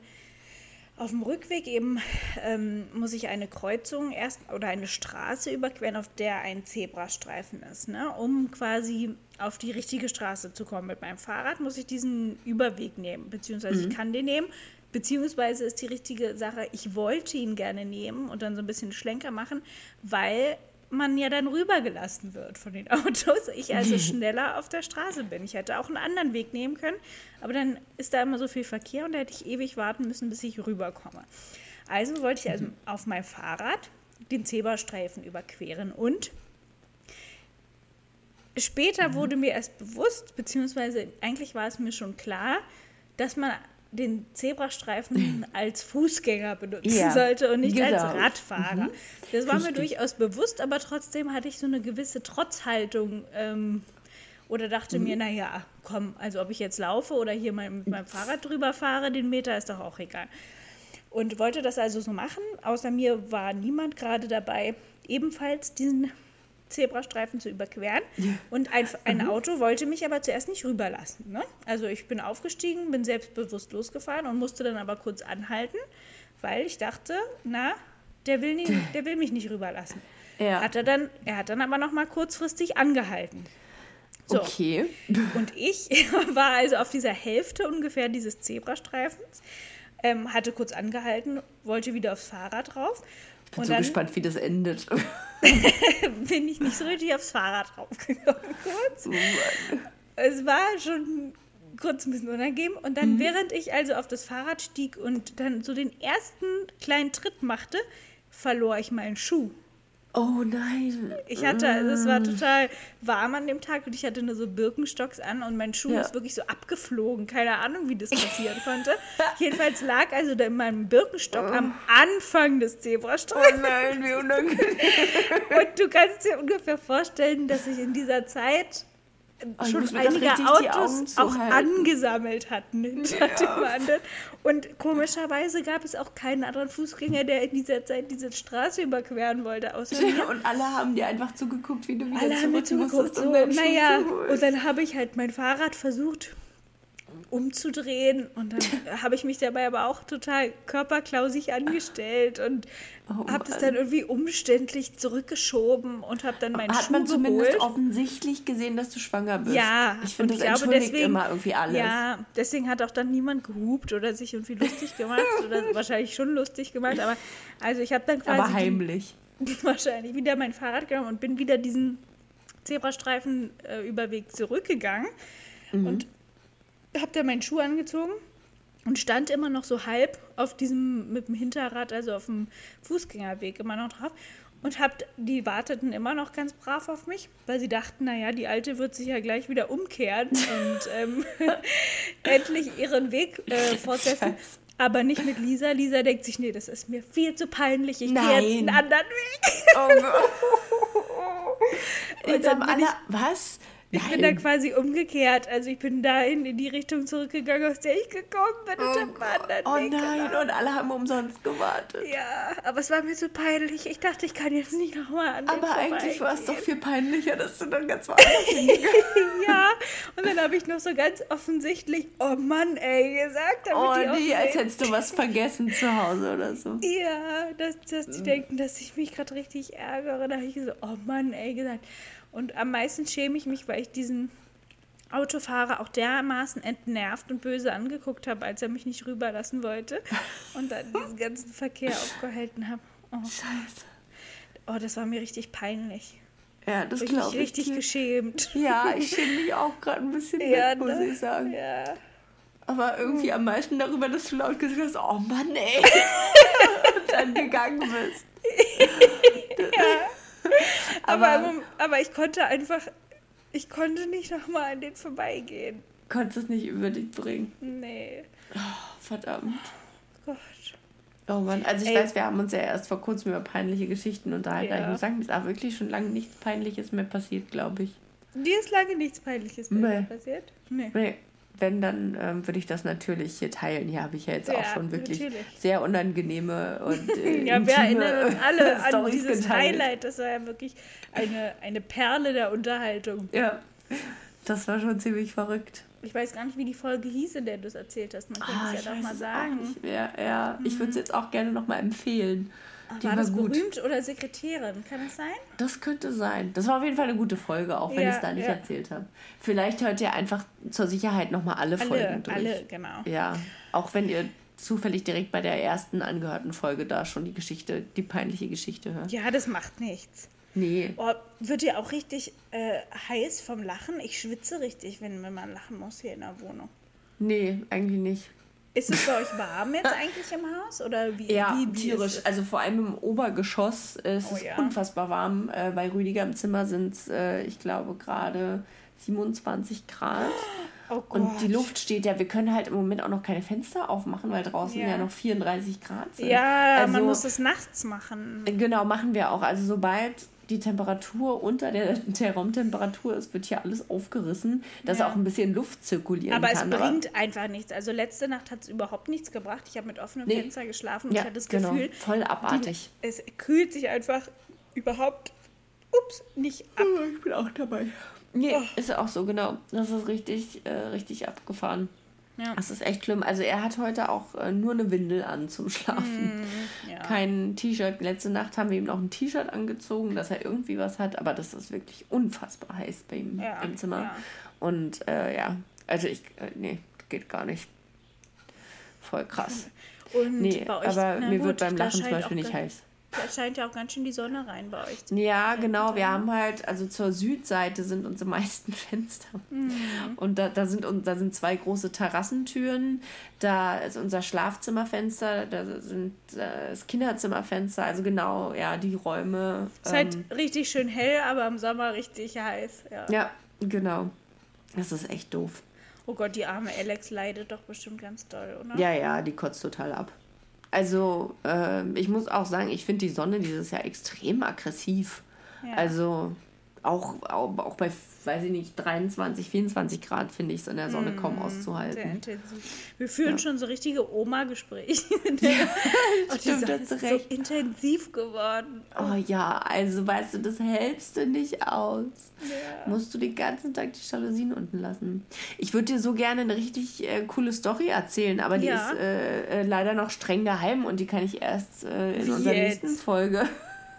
auf dem Rückweg eben ähm, muss ich eine Kreuzung erst oder eine Straße überqueren, auf der ein Zebrastreifen ist. Ne? Um quasi auf die richtige Straße zu kommen mit meinem Fahrrad, muss ich diesen Überweg nehmen, beziehungsweise mhm. ich kann den nehmen. Beziehungsweise ist die richtige Sache, ich wollte ihn gerne nehmen und dann so ein bisschen Schlenker machen, weil man ja dann rübergelassen wird von den Autos. Ich also schneller auf der Straße bin. Ich hätte auch einen anderen Weg nehmen können, aber dann ist da immer so viel Verkehr und da hätte ich ewig warten müssen, bis ich rüberkomme. Also wollte ich also mhm. auf meinem Fahrrad den Zebrastreifen überqueren und später mhm. wurde mir erst bewusst, beziehungsweise eigentlich war es mir schon klar, dass man den Zebrastreifen als Fußgänger benutzen ja, sollte und nicht genau. als Radfahrer. Mhm. Das war Richtig. mir durchaus bewusst, aber trotzdem hatte ich so eine gewisse Trotzhaltung ähm, oder dachte mhm. mir, naja, komm, also ob ich jetzt laufe oder hier mal mit meinem Fahrrad drüber fahre, den Meter ist doch auch egal. Und wollte das also so machen. Außer mir war niemand gerade dabei, ebenfalls diesen Zebrastreifen zu überqueren. Und ein, ein mhm. Auto wollte mich aber zuerst nicht rüberlassen. Ne? Also ich bin aufgestiegen, bin selbstbewusst losgefahren und musste dann aber kurz anhalten, weil ich dachte, na, der will, nie, der will mich nicht rüberlassen. Ja. Hat er, dann, er hat dann aber noch mal kurzfristig angehalten. So. Okay. Und ich war also auf dieser Hälfte ungefähr dieses Zebrastreifens, ähm, hatte kurz angehalten, wollte wieder aufs Fahrrad drauf ich bin und so dann, gespannt, wie das endet. bin ich nicht so richtig aufs Fahrrad draufgekommen kurz. Oh es war schon kurz ein bisschen unangenehm. Und dann, Mhm. während ich also auf das Fahrrad stieg und dann so den ersten kleinen Tritt machte, verlor ich meinen Schuh. Oh nein. Ich hatte, also es Mm. war total warm an dem Tag und ich hatte nur so Birkenstocks an und mein Schuh Ja. ist wirklich so abgeflogen. Keine Ahnung, wie das passieren konnte. Jedenfalls lag also da in meinem Birkenstock am Anfang des Oh Zebrastreifens. nein, wie unangenehm. Und du kannst dir ungefähr vorstellen, dass sich in dieser Zeit Oh, ich schon einige Autos auch angesammelt hatten hinter dem anderen. Und komischerweise gab es auch keinen anderen Fußgänger, der in dieser Zeit diese Straße überqueren wollte, außer mir. Und alle haben dir einfach zugeguckt, wie du wieder Alle haben mir zugeguckt, musstest, so, naja. Und dann habe ich halt mein Fahrrad versucht umzudrehen und dann habe ich mich dabei aber auch total körperklausig angestellt und Oh habe das dann irgendwie umständlich zurückgeschoben und habe dann meinen Hat Schuh man zumindest geholt. offensichtlich gesehen, dass du schwanger bist? Ja, Ich finde, das glaube, entschuldigt deswegen- immer irgendwie alles. Ja, deswegen hat auch dann niemand gehupt oder sich irgendwie lustig gemacht oder wahrscheinlich schon lustig gemacht, aber also ich habe dann quasi Aber heimlich. wahrscheinlich wieder mein Fahrrad genommen und bin wieder diesen Zebrastreifen äh, Überweg zurückgegangen und habe dann meinen Schuh angezogen und stand immer noch so halb auf diesem mit dem Hinterrad, also auf dem Fußgängerweg immer noch drauf und hab, die warteten immer noch ganz brav auf mich, weil sie dachten, naja, die Alte wird sich ja gleich wieder umkehren und ähm, endlich ihren Weg äh, fortsetzen. Aber nicht mit Lisa. Lisa denkt sich, nee, das ist mir viel zu peinlich. Ich gehe jetzt einen anderen Weg. Oh Gott. Jetzt dann haben alle. Was? Ich bin dann quasi umgekehrt. Also ich bin dahin in die Richtung zurückgegangen, aus der ich gekommen bin und hab einen anderen oh Weg nein, und alle haben umsonst gewartet. Ja, aber es war mir so peinlich. Ich dachte, ich kann jetzt nicht nochmal an Aber eigentlich war es doch viel peinlicher, dass du dann ganz woanders hingegangen Ja, und dann habe ich noch so ganz offensichtlich, oh Mann, ey, gesagt. Damit Oh nee, als hättest du was vergessen zu Hause oder so. Ja, dass, dass die denken, dass ich mich gerade richtig ärgere. Da habe ich so, oh Mann, ey, gesagt. Und am meisten schäme ich mich, weil ich diesen Autofahrer auch dermaßen entnervt und böse angeguckt habe, als er mich nicht rüberlassen wollte und dann diesen ganzen Verkehr aufgehalten habe. Oh, Scheiße. oh, das war mir richtig peinlich. Ja, das Hab ich mich glaube ich. richtig dir. geschämt. Ja, ich schäme mich auch gerade ein bisschen Ja, mit, muss ne? ich sagen. Ja. Aber irgendwie am meisten darüber, dass du laut gesagt hast, oh Mann, ey. Und dann gegangen bist. Aber, Aber, aber, aber ich konnte einfach, ich konnte nicht nochmal an den vorbeigehen. konntest es nicht über dich bringen. Nee. Verdammt. Gott. Oh Mann, also ich Ey. weiß, wir haben uns ja erst vor kurzem über peinliche Geschichten unterhalten. Ja. Ich muss sagen, mir ist auch wirklich schon lange nichts Peinliches mehr passiert, glaube ich. Dir ist lange nichts Peinliches mehr Nee. passiert? Nee. Nee, wenn, dann ähm, würde ich das natürlich hier teilen. Hier habe ich ja jetzt auch Ja, schon wirklich natürlich. sehr unangenehme und äh, Ja, wir erinnern uns alle an Storys dieses geteilt. Highlight. Das war ja wirklich eine, eine Perle der Unterhaltung. Ja, das war schon ziemlich verrückt. Ich weiß gar nicht, wie die Folge hieß, in der du es erzählt hast. Man könnte Ah, es ja doch mal sagen. auch mehr. Ja, ich würde es jetzt auch gerne nochmal empfehlen. Die war war, das gut. berühmt oder Sekretärin? Kann das sein? Das könnte sein. Das war auf jeden Fall eine gute Folge, auch wenn Ja, ich es da nicht ja. erzählt habe. Vielleicht hört ihr einfach zur Sicherheit nochmal alle, Alle, Folgen durch. alle, genau. Ja, auch wenn ihr zufällig direkt bei der ersten angehörten Folge da schon die Geschichte, die peinliche Geschichte hört. Ja, das macht nichts. Nee. Oh, wird dir auch richtig äh, heiß vom Lachen? Ich schwitze richtig, wenn, wenn man lachen muss hier in der Wohnung. Nee, eigentlich nicht. Ist es bei euch warm jetzt eigentlich im Haus? Oder wie, Ja, wie, wie tierisch. Also vor allem im Obergeschoss ist Oh es ja. unfassbar warm. Äh, bei Rüdiger im Zimmer sind es, äh, ich glaube, gerade 27 Grad. Oh. Und die Luft steht ja, wir können halt im Moment auch noch keine Fenster aufmachen, weil draußen ja, Ja. noch 34 Grad sind. Ja, man Also- muss es nachts machen. Genau, machen wir auch. Also sobald die Temperatur unter der, der Raumtemperatur ist, wird hier alles aufgerissen, dass Ja. auch ein bisschen Luft zirkulieren Aber es kann. bringt einfach nichts. Also letzte Nacht hat es überhaupt nichts gebracht. Ich habe mit offenem Nee. Fenster geschlafen und ja, ich hatte das genau, Gefühl, voll abartig. es kühlt sich einfach überhaupt ups, nicht ab. Ich bin auch dabei. Nee, Oh. ist auch so, genau. Das ist richtig, äh, richtig abgefahren. Ja. Das ist echt schlimm. Also er hat heute auch äh, nur eine Windel an zum Schlafen. Mm, Ja. Kein T-Shirt. Letzte Nacht haben wir ihm noch ein T-Shirt angezogen, dass er irgendwie was hat. Aber das ist wirklich unfassbar heiß bei ihm Ja, im Zimmer. ja. Und äh, ja, also ich, äh, nee, geht gar nicht. Voll krass. Und Nee, bei euch, aber mir gut, wird beim Lachen zum Beispiel nicht heiß. Da scheint ja auch ganz schön die Sonne rein bei euch. Ja, genau. Wir haben halt, also zur Südseite sind unsere meisten Fenster. Mhm. Und da, da, sind, da sind zwei große Terrassentüren. Da ist unser Schlafzimmerfenster, da sind das Kinderzimmerfenster. Also genau, ja, die Räume. Es ist halt ähm, richtig schön hell, aber im Sommer richtig heiß. Ja. ja, genau. Das ist echt doof. Oh Gott, die arme Alex leidet doch bestimmt ganz doll, oder? Ja, ja, die kotzt total ab. Also, ähm, ich muss auch sagen, ich finde die Sonne dieses Jahr extrem aggressiv. Ja. Also, auch, auch, auch bei, weiß ich nicht, 23, 24 Grad finde ich es in der Sonne kaum Sehr auszuhalten. intensiv. Wir führen Ja. schon so richtige Oma-Gespräche. Und die stimmt, hast ist recht. so intensiv geworden. Oh ja, also weißt du, das hältst du nicht aus. Ja. Musst du den ganzen Tag die Jalousien unten lassen. Ich würde dir so gerne eine richtig äh, coole Story erzählen, aber die Ja. ist äh, äh, leider noch streng geheim und die kann ich erst äh, in Wie unserer jetzt? nächsten Folge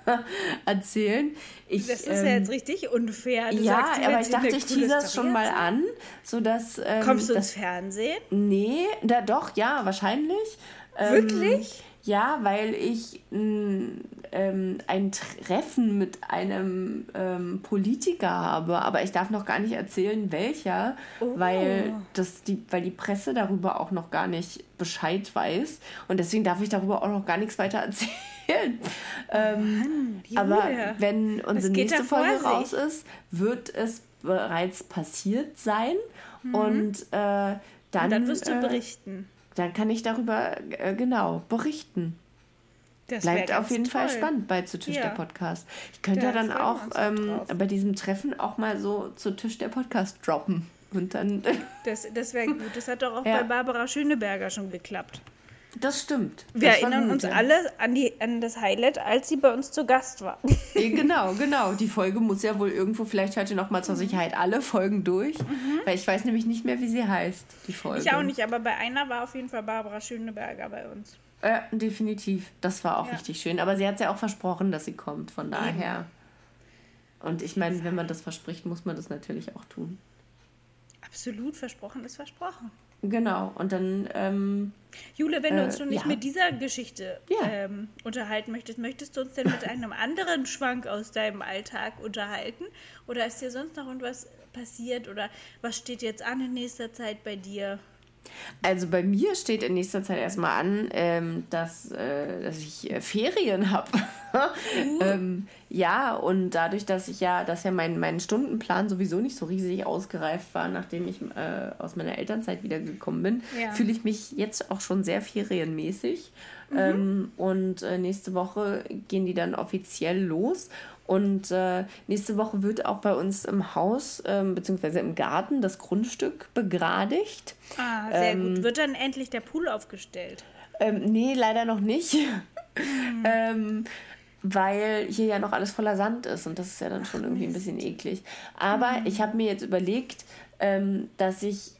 erzählen. Ich, Das ist ähm, ja jetzt richtig unfair. Du ja, sagst, aber ich dachte, ich teaser es Story schon mal an, sodass. Ähm, Kommst du ins das, Fernsehen? Nee, da doch, ja, wahrscheinlich. Ähm, Wirklich? Ja, weil ich mh, ähm, ein Treffen mit einem ähm, Politiker habe, aber ich darf noch gar nicht erzählen, welcher, Oh. weil, das die, weil die Presse darüber auch noch gar nicht Bescheid weiß. Und deswegen darf ich darüber auch noch gar nichts weiter erzählen. Ähm, aber Julia, wenn unsere nächste Folge raus ist, wird es bereits passiert sein. Und äh, dann, Mhm. Und dann wirst du äh, berichten. dann kann ich darüber äh, genau berichten. Das Bleibt auf jeden Fall toll. spannend bei Zu Tisch Ja. der Podcast. Ich könnte ja dann auch ähm, bei diesem Treffen auch mal so Zu Tisch der Podcast droppen. Und dann. Das, das wäre gut. Das hat doch auch Ja. bei Barbara Schöneberger schon geklappt. Das stimmt. Wir Das erinnern uns ja. alle an, die, an das Highlight, als sie bei uns zu Gast war. Ja, Genau, genau. Die Folge muss ja wohl irgendwo, vielleicht heute noch mal zur Mhm. Sicherheit alle Folgen durch. Weil ich weiß nämlich nicht mehr, wie sie heißt, die Folge. Ich auch nicht, aber bei einer war auf jeden Fall Barbara Schöneberger bei uns. Äh, definitiv. Das war auch Ja. richtig schön. Aber sie hat ja auch versprochen, dass sie kommt. Von daher. Und ich meine, wenn man das verspricht, muss man das natürlich auch tun. Absolut versprochen ist versprochen. Genau. Und dann, ähm, Jule, wenn du Äh, uns schon nicht ja. mit dieser Geschichte Ja. ähm, unterhalten möchtest, möchtest du uns denn mit einem anderen Schwank aus deinem Alltag unterhalten? Oder ist dir sonst noch irgendwas passiert? Oder was steht jetzt an in nächster Zeit bei dir? Also bei mir steht in nächster Zeit erstmal an, ähm, dass, äh, dass ich äh, Ferien habe. ähm, ja, und dadurch, dass ich ja, dass ja mein, mein Stundenplan sowieso nicht so riesig ausgereift war, nachdem ich äh, aus meiner Elternzeit wiedergekommen bin, Ja. fühle ich mich jetzt auch schon sehr ferienmäßig. Ähm, und äh, nächste Woche gehen die dann offiziell los. Und äh, nächste Woche wird auch bei uns im Haus ähm, beziehungsweise im Garten das Grundstück begradigt. Ah, sehr Ähm, gut. Wird dann endlich der Pool aufgestellt? Ähm, nee, leider noch nicht. ähm, weil hier ja noch alles voller Sand ist und das ist ja dann schon irgendwie ein bisschen eklig. Aber ich habe mir jetzt überlegt, ähm, dass ich,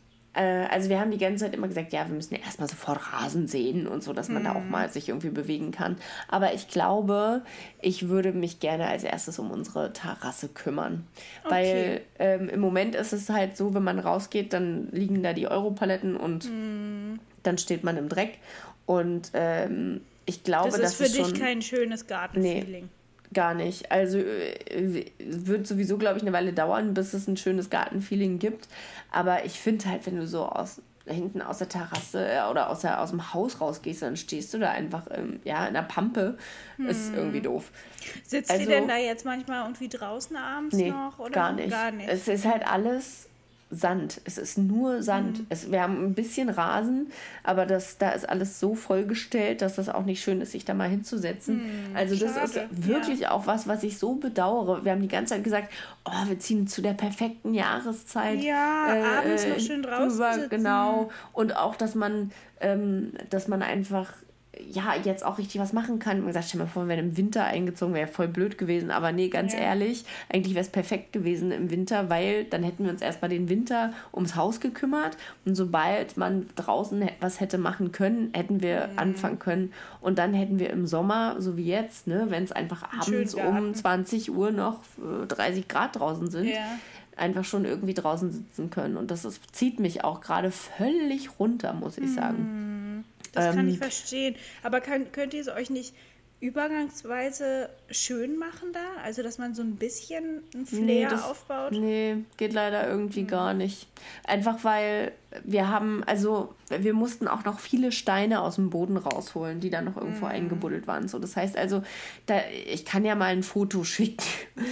also wir haben die ganze Zeit immer gesagt, ja, wir müssen ja erstmal sofort Rasen sehen und so, dass man da auch mal sich irgendwie bewegen kann. Aber ich glaube, ich würde mich gerne als erstes um unsere Terrasse kümmern. Weil ähm, im Moment ist es halt so, wenn man rausgeht, dann liegen da die Europaletten und dann steht man im Dreck. Und ähm, ich glaube, Das das ist für ist dich schon kein schönes Gartenfeeling. Gar nicht. Also äh, es wird sowieso, glaube ich, eine Weile dauern, bis es ein schönes Gartenfeeling gibt. Aber ich finde halt, wenn du so aus hinten aus der Terrasse äh, oder aus, der, aus dem Haus rausgehst, dann stehst du da einfach ähm, ja, in der Pampe. Ist irgendwie doof. Sitzt Also- ihr denn da jetzt manchmal irgendwie draußen abends Nee, noch? Oder? gar nicht. Gar nicht. Es ist halt alles Sand. Es ist nur Sand. Mhm. Es, wir haben ein bisschen Rasen, aber das, da ist alles so vollgestellt, dass das auch nicht schön ist, sich da mal hinzusetzen. also das ist Mhm. schade. wirklich auch was, was ich so bedauere. Wir haben die ganze Zeit gesagt, oh, wir ziehen zu der perfekten Jahreszeit. Ja, abends noch schön draußen sitzen. Genau. Und auch, dass man, ähm, dass man einfach ja, jetzt auch richtig was machen kann. Man gesagt, stell mal vor, wir wären im Winter eingezogen, wäre voll blöd gewesen. Aber nee, ganz Ja. ehrlich, eigentlich wäre es perfekt gewesen im Winter, weil dann hätten wir uns erstmal den Winter ums Haus gekümmert. Und sobald man draußen was hätte machen können, hätten wir Mhm. anfangen können. Und dann hätten wir im Sommer, so wie jetzt, ne, wenn es einfach abends um Garten. 20 Uhr noch äh, 30 Grad draußen sind, Ja. einfach schon irgendwie draußen sitzen können. Und das ist, zieht mich auch gerade völlig runter, muss ich sagen. Das kann Ähm, ich verstehen. Aber kann, könnt ihr es euch nicht übergangsweise schön machen da? Also, dass man so ein bisschen ein Flair Nee, das- aufbaut? Nee, geht leider irgendwie gar nicht. Einfach weil wir haben, also wir mussten auch noch viele Steine aus dem Boden rausholen, die dann noch irgendwo eingebuddelt waren. So, das heißt also, da, ich kann ja mal ein Foto schicken.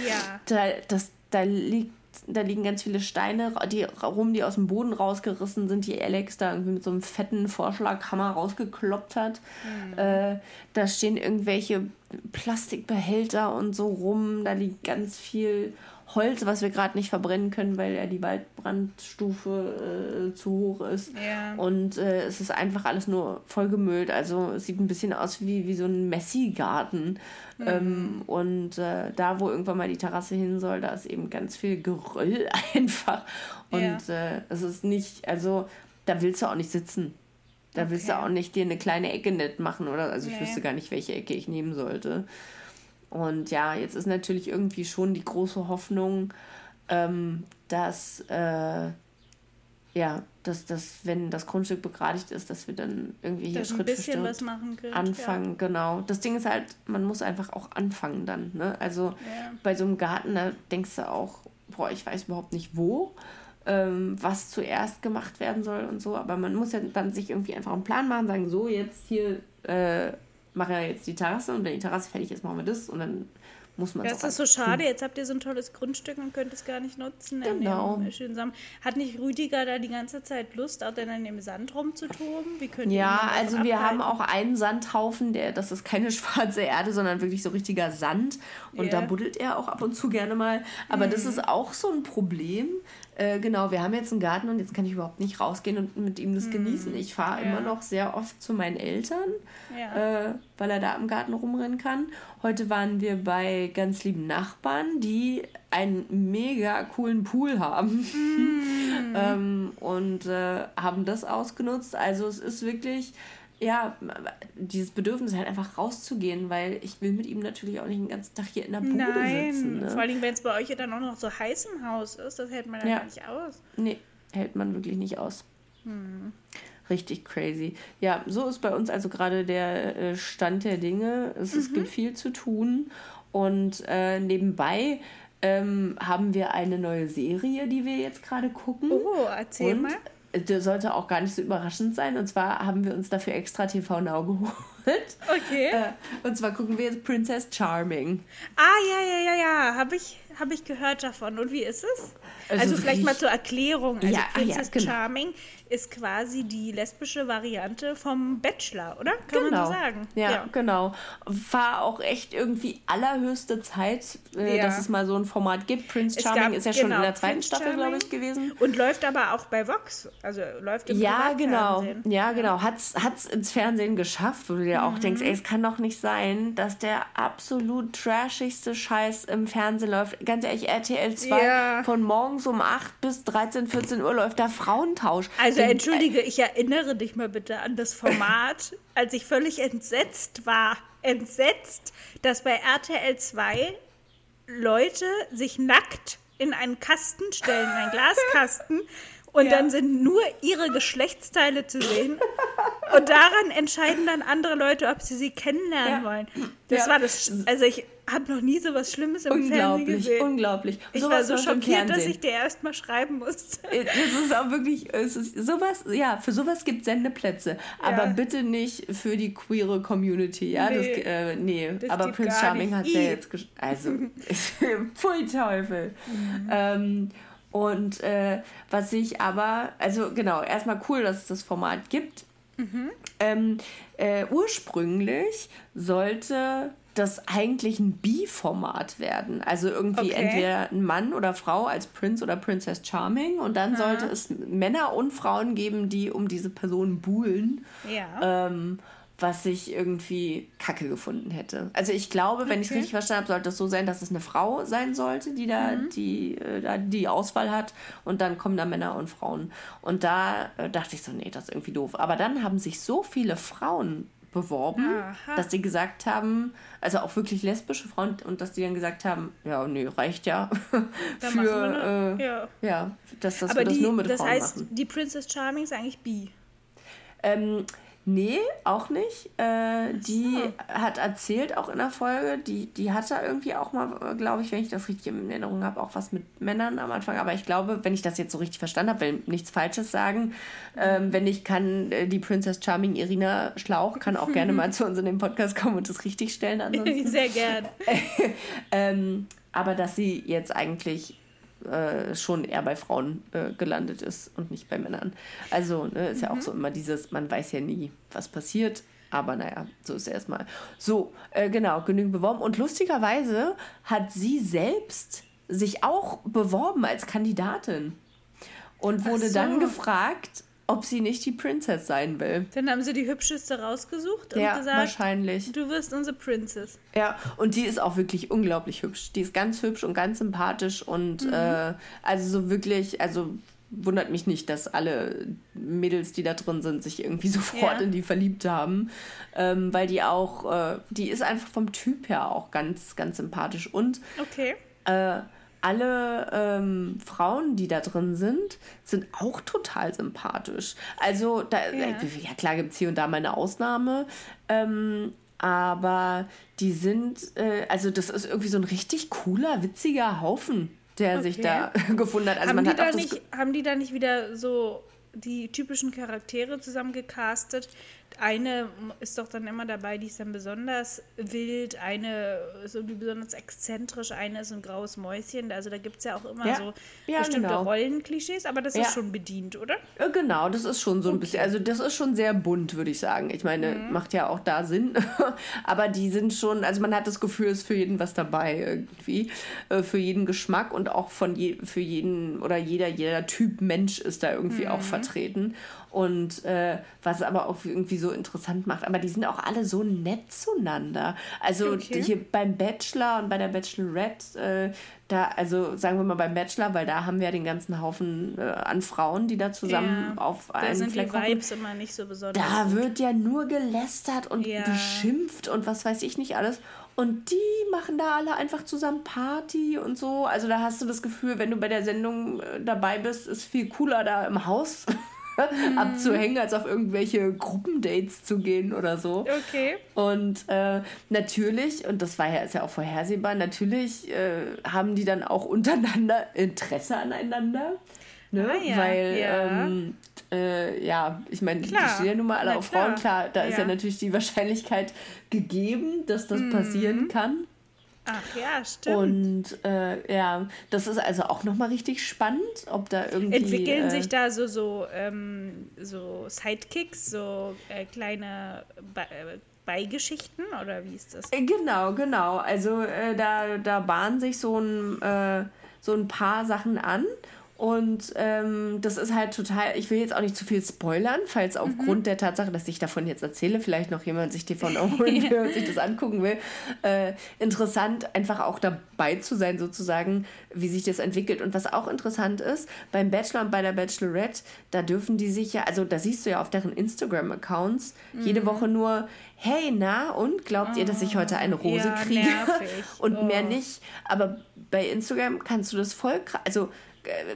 Ja. Da, das, da liegt da liegen ganz viele Steine die rum, die aus dem Boden rausgerissen sind, die Alex da irgendwie mit so einem fetten Vorschlaghammer rausgekloppt hat. Äh, da stehen irgendwelche Plastikbehälter und so rum. Da liegt ganz viel Holz, was wir gerade nicht verbrennen können, weil ja die Waldbrandstufe äh, zu hoch ist. Ja. Und äh, es ist einfach alles nur vollgemüllt. Also es sieht ein bisschen aus wie, wie so ein Messi-Garten. Ähm, und äh, da, wo irgendwann mal die Terrasse hin soll, da ist eben ganz viel Geröll einfach. Und äh, es ist nicht, also da willst du auch nicht sitzen. Da willst du Okay. auch nicht dir eine kleine Ecke nett machen oder also ich Nee. wüsste gar nicht, welche Ecke ich nehmen sollte. Und ja, jetzt ist natürlich irgendwie schon die große Hoffnung, ähm, dass äh, ja, dass, dass wenn das Grundstück begradigt ist, dass wir dann irgendwie hier Dass ein Schritt für bisschen Schritt machen könnt. anfangen, genau. Das Ding ist halt, man muss einfach auch anfangen dann. Ne? Also Ja. bei so einem Garten, da denkst du auch, boah, ich weiß überhaupt nicht wo, ähm, was zuerst gemacht werden soll und so. Aber man muss ja dann sich irgendwie einfach einen Plan machen, sagen, so jetzt hier äh, mache ja jetzt die Terrasse und wenn die Terrasse fertig ist, machen wir das und dann muss man Ja, es ist so schade, jetzt habt ihr so ein tolles Grundstück und könnt es gar nicht nutzen. Genau. dem schönen Sommer. Hat nicht Rüdiger da die ganze Zeit Lust, auch dann in dem Sand rumzutoben? Wie ihn Ja, also wir haben auch einen Sandhaufen, der, das ist keine schwarze Erde, sondern wirklich so richtiger Sand. Und Ja. da buddelt er auch ab und zu gerne mal. Aber das ist auch so ein Problem. Äh, genau, wir haben jetzt einen Garten und jetzt kann ich überhaupt nicht rausgehen und mit ihm das genießen. Ich fahre Ja. immer noch sehr oft zu meinen Eltern, Ja. äh, weil er da im Garten rumrennen kann. Heute waren wir bei ganz lieben Nachbarn, die einen mega coolen Pool haben. ähm, und äh, haben das ausgenutzt. Also es ist wirklich, ja, dieses Bedürfnis halt einfach rauszugehen, weil ich will mit ihm natürlich auch nicht den ganzen Tag hier in der Bude Nein, sitzen. Ne? vor allem, wenn es bei euch ja dann auch noch so heiß im Haus ist, das hält man ja nicht aus. Nee, hält man wirklich nicht aus. Hm. Richtig crazy. Ja, so ist bei uns also gerade der äh, Stand der Dinge. Es, Mhm. es gibt viel zu tun. Und äh, nebenbei ähm, haben wir eine neue Serie, die wir jetzt gerade gucken. Oh, erzähl Und mal. Das sollte auch gar nicht so überraschend sein. Und zwar haben wir uns dafür extra TV Now geholt. Okay. Äh, und zwar gucken wir jetzt Princess Charming. Ah, ja, ja, ja, ja. Habe ich, hab ich gehört davon. Und wie ist es? Also Also, vielleicht mal zur Erklärung. Also Ja, ah, ja, Princess genau. Charming ist quasi die lesbische Variante vom Bachelor, oder? Kann man so sagen. Ja, genau. War auch echt irgendwie allerhöchste Zeit, äh, Ja. dass es mal so ein Format gibt. Prince Es Charming gab- ist ja schon genau, in der zweiten Prince Staffel, glaube ich, gewesen. Und läuft aber auch bei Vox. Also läuft im Ja, genau. Ja, genau. Hat's, hat's ins Fernsehen geschafft, wo du dir Mhm. auch denkst, ey, es kann doch nicht sein, dass der absolut trashigste Scheiß im Fernsehen läuft. Ganz ehrlich, RTL 2 Ja. von morgens um 8 bis 13, 14 Uhr läuft da Frauentausch. Also Den- entschuldige, ich erinnere dich mal bitte an das Format, als ich völlig entsetzt war. Entsetzt, dass bei RTL 2 Leute sich nackt in einen Kasten stellen, einen Glaskasten, und Ja. dann sind nur ihre Geschlechtsteile zu sehen. Und daran entscheiden dann andere Leute, ob sie sie kennenlernen Ja. wollen. Das Ja. war das. Also ich habe noch nie so was Schlimmes im Fernsehen Unglaublich, gesehen. unglaublich. Ich Sowas war so schockiert, dass Fernsehen. ich dir erst mal schreiben musste. Das ist auch wirklich, es ist sowas, ja, für sowas gibt Sendeplätze. Aber bitte nicht für die queere Community, ja. Nee. das, äh, nee. Das aber Prince Charming hat ja jetzt Also, pfui Teufel. Mhm. Ähm, und äh, was ich aber, also genau, erstmal cool, dass es das Format gibt. Mhm. Ähm, äh, ursprünglich sollte das eigentlich ein Bi-Format werden. Also irgendwie Okay. entweder ein Mann oder Frau als Prince oder Princess Charming. Und dann sollte es Männer und Frauen geben, die um diese Person buhlen. Ja. Ähm, was ich irgendwie kacke gefunden hätte. Also ich glaube, wenn ich es Okay. richtig verstanden habe, sollte es so sein, dass es eine Frau sein sollte, die da die, äh, da die Auswahl hat und dann kommen da Männer und Frauen. Und da äh, dachte ich so, nee, das ist irgendwie doof. Aber dann haben sich so viele Frauen beworben, Aha. dass die gesagt haben, also auch wirklich lesbische Frauen, und dass die dann gesagt haben, ja, nee, reicht ja für, äh, ja. ja. dass, dass Aber wir das die, nur mit das Frauen heißt, machen. die Princess Charming ist eigentlich bi. Ähm, Nee, auch nicht. Äh, die hat erzählt auch in der Folge, die, die hat da irgendwie auch mal, glaube ich, wenn ich das richtig in Erinnerung habe, auch was mit Männern am Anfang. Aber ich glaube, wenn ich das jetzt so richtig verstanden habe, will nichts Falsches sagen. Ähm, wenn nicht, kann äh, die Princess Charming Irina Schlauch kann auch gerne mal zu uns in den Podcast kommen und das richtig stellen. Ansonsten. Sehr gern. ähm, aber dass sie jetzt eigentlich äh, schon eher bei Frauen äh, gelandet ist und nicht bei Männern. Also ne, ist mhm. ja auch so immer dieses, man weiß ja nie, was passiert. Aber naja, so ist erstmal. So, äh, genau, genügend beworben. Und lustigerweise hat sie selbst sich auch beworben als Kandidatin und wurde so. dann gefragt, ob sie nicht die Princess sein will. Dann haben sie die hübscheste rausgesucht und ja, gesagt, wahrscheinlich. du wirst unsere Princess. Ja, und die ist auch wirklich unglaublich hübsch. Die ist ganz hübsch und ganz sympathisch und mhm. äh, also so wirklich, also wundert mich nicht, dass alle Mädels, die da drin sind, sich irgendwie sofort ja. in die verliebt haben, ähm, weil die auch, äh, die ist einfach vom Typ her auch ganz, ganz sympathisch und okay. Äh, alle ähm, Frauen, die da drin sind, sind auch total sympathisch. Also, da, ja, äh, ja klar gibt es hier und da mal eine Ausnahme, ähm, aber die sind, äh, also das ist irgendwie so ein richtig cooler, witziger Haufen, der okay. sich da gefunden hat. Also haben, man die hat da nicht, haben die da nicht wieder so die typischen Charaktere zusammengecastet, eine ist doch dann immer dabei, die ist dann besonders wild, eine ist irgendwie besonders exzentrisch, eine ist ein graues Mäuschen. Also da gibt es ja auch immer ja. so ja, bestimmte genau. Rollenklischees, aber das ja. ist schon bedient, oder? Genau, das ist schon so ein okay. bisschen, also das ist schon sehr bunt, würde ich sagen. Ich meine, mhm. macht ja auch da Sinn, aber die sind schon, also man hat das Gefühl, es ist für jeden was dabei irgendwie, äh, für jeden Geschmack und auch von je, für jeden oder jeder, jeder Typ Mensch ist da irgendwie mhm. auch vertreten. Und äh, was aber auch irgendwie so interessant macht. Aber die sind auch alle so nett zueinander. Also okay. hier beim Bachelor und bei der Bachelorette, äh, da, also sagen wir mal beim Bachelor, weil da haben wir ja den ganzen Haufen äh, an Frauen, die da zusammen ja, auf einem da sind Fleck die Vibes immer nicht so besonders. Da gut. wird ja nur gelästert und ja. beschimpft und was weiß ich nicht alles. Und die machen da alle einfach zusammen Party und so. Also da hast du das Gefühl, wenn du bei der Sendung äh, dabei bist, ist viel cooler da im Haus. mhm. abzuhängen, als auf irgendwelche Gruppendates zu gehen oder so. Okay. Und äh, natürlich, und das war ja, ist ja auch vorhersehbar, natürlich äh, haben die dann auch untereinander Interesse aneinander. Ne? Ah, ja, Weil, ja. Ähm, äh, ja, ich meine, die stehen ja nun mal alle Na, auf klar. Frauen, klar, da ja. ist ja natürlich die Wahrscheinlichkeit gegeben, dass das mhm. passieren kann. Ach ja, stimmt. Und äh, ja, das ist also auch nochmal richtig spannend, ob da irgendwie. Entwickeln äh, sich da so, so, ähm, so Sidekicks, so äh, kleine Be äh, Beigeschichten oder wie ist das? Äh, genau, genau. Also äh, da, da bahnen sich so ein, so ein paar Sachen an. Und ähm, das ist halt total, ich will jetzt auch nicht zu viel spoilern, falls mhm. aufgrund mhm. der Tatsache, dass ich davon jetzt erzähle, vielleicht noch jemand sich davon holen will und sich das angucken will, äh, interessant, einfach auch dabei zu sein, sozusagen, wie sich das entwickelt. Und was auch interessant ist, beim Bachelor und bei der Bachelorette, da dürfen die sich ja, also da siehst du ja auf deren Instagram-Accounts mhm. jede Woche nur, hey, na, und glaubt oh, ihr, dass ich heute eine Rose ja, kriege? Nervig. und oh. mehr nicht. Aber bei Instagram kannst du das voll also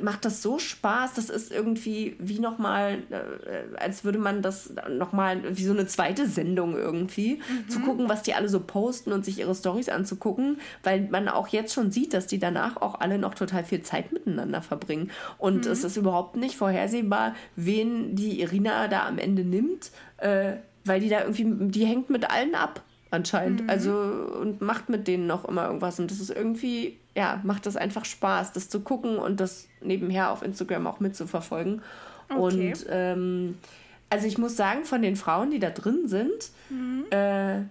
macht das so Spaß. Das ist irgendwie wie nochmal, äh, als würde man das nochmal, wie so eine zweite Sendung irgendwie, mhm. zu gucken, was die alle so posten und sich ihre Stories anzugucken, weil man auch jetzt schon sieht, dass die danach auch alle noch total viel Zeit miteinander verbringen. Und mhm. es ist überhaupt nicht vorhersehbar, wen die Irina da am Ende nimmt, äh, weil die da irgendwie, die hängt mit allen ab anscheinend. Mhm. Also und macht mit denen noch immer irgendwas. Und das ist irgendwie, ja, macht das einfach Spaß, das zu gucken und das nebenher auf Instagram auch mitzuverfolgen. Okay. Und ähm, also ich muss sagen, von den Frauen, die da drin sind, mhm. äh,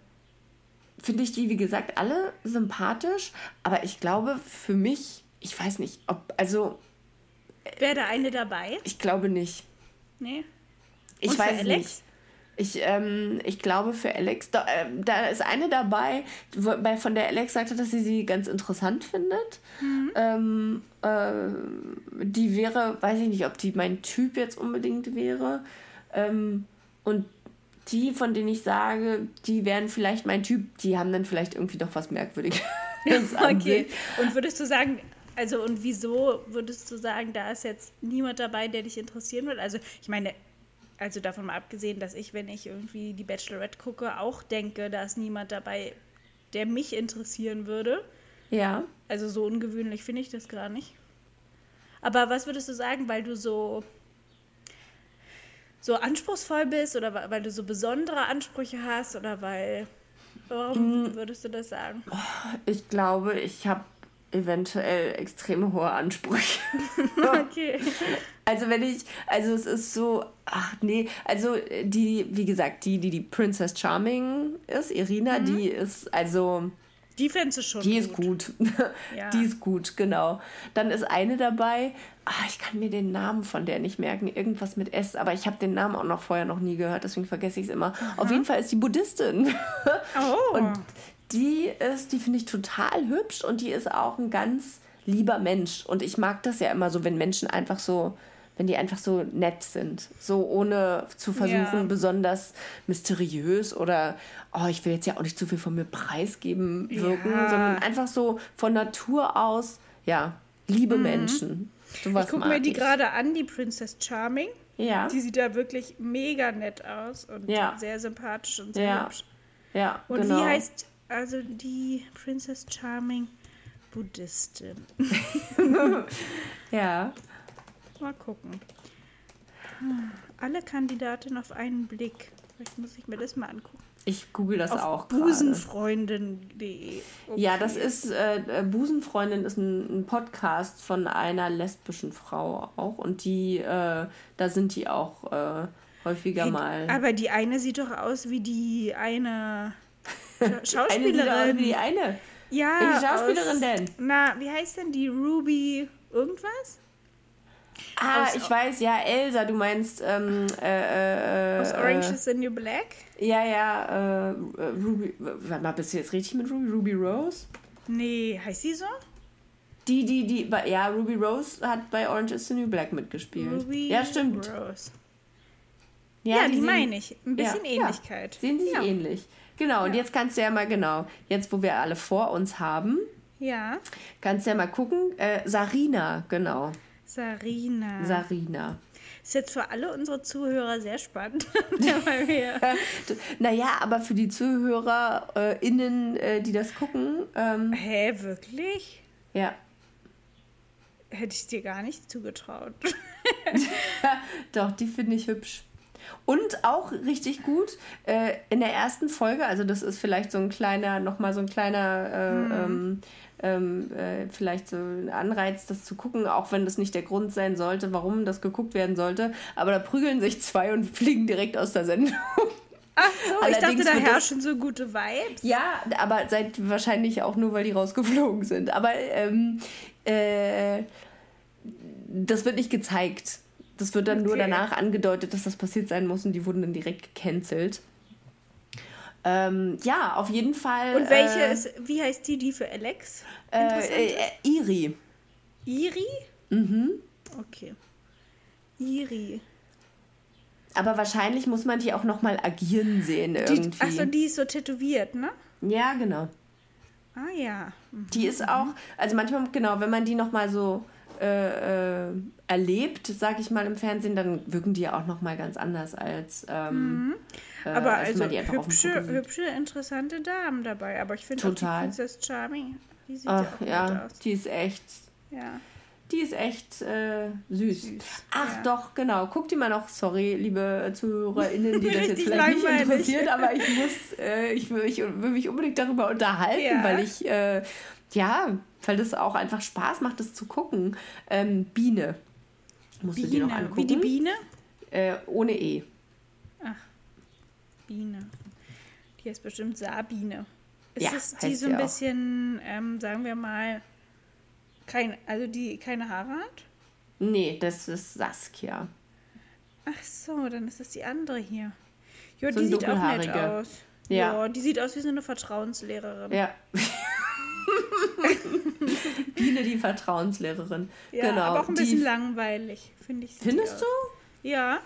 finde ich die, wie gesagt, alle sympathisch. Aber ich glaube, für mich, ich weiß nicht, ob, also. Wäre da eine dabei? Ich glaube nicht. Nee. Ich weiß Alex? nicht. Ich, ähm, ich glaube für Alex, da, äh, da ist eine dabei, bei, von der Alex sagte, dass sie sie ganz interessant findet. Mhm. Ähm, äh, die wäre, weiß ich nicht, ob die mein Typ jetzt unbedingt wäre. Ähm, und die, von denen ich sage, die wären vielleicht mein Typ, die haben dann vielleicht irgendwie doch was Merkwürdiges. okay. Und würdest du sagen, also und wieso würdest du sagen, da ist jetzt niemand dabei, der dich interessieren wird? Also ich meine, also davon mal abgesehen, dass ich, wenn ich irgendwie die Bachelorette gucke, auch denke, da ist niemand dabei, der mich interessieren würde. Ja. Also so ungewöhnlich finde ich das gar nicht. Aber was würdest du sagen, weil du so so anspruchsvoll bist oder weil du so besondere Ansprüche hast oder weil warum würdest du das sagen? Ich glaube, ich habe eventuell extrem hohe Ansprüche. Okay. Also wenn ich, also es ist so, ach nee, also die, wie gesagt, die, die die Princess Charming ist, Irina, die ist, also Die fändest du schon die gut. ist gut. Ja. Die ist gut, genau. Dann ist eine dabei, ah, ich kann mir den Namen von der nicht merken, irgendwas mit S, aber ich habe den Namen auch noch vorher noch nie gehört, deswegen vergesse ich es immer. Auf jeden Fall ist die Buddhistin. Oh. Und die ist, die finde ich total hübsch und die ist auch ein ganz lieber Mensch. Und ich mag das ja immer so, wenn Menschen einfach so, wenn die einfach so nett sind. So ohne zu versuchen, Ja. besonders mysteriös oder, oh, ich will jetzt ja auch nicht zu viel von mir preisgeben wirken, Ja. sondern einfach so von Natur aus, ja, liebe Menschen. Sowas Mhm. ich gucke mir die gerade an, die Princess Charming. Ja, Die sieht da wirklich mega nett aus und Ja. sehr sympathisch und sehr Ja. hübsch. ja, Und genau. wie heißt also die Princess Charming Buddhistin? Ja, Mal gucken. Alle Kandidaten auf einen Blick. Vielleicht muss ich mir das mal angucken. ich google das Auf auch busenfreundin.de. Ja, das ist, äh, äh, Busenfreundin ist ein, ein Podcast von einer lesbischen Frau auch und die, äh, da sind die auch äh, häufiger mal. Aber die eine sieht doch aus wie die eine Scha- Eine sieht aus Schauspielerin. wie die eine. ja, Welche Schauspielerin aus, denn? Na, wie heißt denn die Ruby irgendwas? Ah, Aus- ich weiß, ja, Elsa, du meinst, ähm, äh, äh, Aus Orange is the New Black? Ja, ja, äh, Ruby, warte mal, bist du jetzt richtig mit Ruby? Ruby Rose? Nee, heißt sie so? Die, die, die, ja, Ruby Rose hat bei Orange is the New Black mitgespielt. Ruby ja, stimmt. Rose. Ja, die sehen- meine ich. Ein bisschen Ja, Ähnlichkeit. Ja, sehen sich ja. ähnlich. Genau, und Ja. jetzt kannst du ja mal, genau, jetzt wo wir alle vor uns haben, Ja, kannst du ja mal gucken. Äh, Sarina, genau. Sarina. Sarina. ist jetzt für alle unsere Zuhörer sehr spannend. Naja, aber für die ZuhörerInnen, äh, die das gucken, ähm, hä, wirklich? ja, Hätte ich dir gar nicht zugetraut. doch, die finde ich hübsch. Und auch richtig gut äh, in der ersten Folge, also das ist vielleicht so ein kleiner, nochmal so ein kleiner, äh, ähm, ähm, äh, vielleicht so ein Anreiz, das zu gucken, auch wenn das nicht der Grund sein sollte, warum das geguckt werden sollte. Aber da prügeln sich zwei und fliegen direkt aus der Sendung. Ach so, ich dachte, da herrschen so gute Vibes. Ja, aber seit wahrscheinlich auch nur, weil die rausgeflogen sind. Aber ähm, äh, das wird nicht gezeigt. Das wird dann nur Okay. danach angedeutet, dass das passiert sein muss und die wurden dann direkt gecancelt. Ähm, ja, auf jeden Fall. Und welche äh, ist, wie heißt die, die für Alex? Äh, äh, Iri. Iri? Mhm. Okay. Iri. Aber wahrscheinlich muss man die auch nochmal agieren sehen irgendwie. Achso, die ist so tätowiert, ne? ja, genau. Ah ja. Die ist auch, also manchmal, genau, wenn man die nochmal so äh, äh, erlebt, sag ich mal, im Fernsehen, dann wirken die ja auch nochmal ganz anders als. Ähm, äh, Aber als also hübsche, hübsche, interessante Damen dabei. Aber ich finde auch die. Princess Charming, die sieht Ach, ja auch gut ja, aus. die ist echt, Ja. die ist echt äh, süß. Süß, Ach ja. doch, genau. Guck die mal noch, sorry, liebe ZuhörerInnen, die das jetzt vielleicht nicht langweilig. interessiert, aber ich muss, äh, ich will, ich will mich unbedingt darüber unterhalten, Ja. weil ich, äh, ja, weil das auch einfach Spaß macht, das zu gucken. Ähm, Biene. Musst du dir noch Biene. angucken. Wie die Biene? Äh, ohne E. Biene. Die heißt bestimmt Sabine. Ist Ja, es die so ein bisschen, ähm, sagen wir mal, kein, also die keine Haare hat? Nee, das ist Saskia. Ach so, dann ist das die andere hier. Ja, So die sieht auch nett aus. Ja. Ja. die sieht aus wie so eine Vertrauenslehrerin. Ja. Biene, die Vertrauenslehrerin. Ja, genau. aber auch ein die, bisschen langweilig, finde ich. Findest die du? Ja.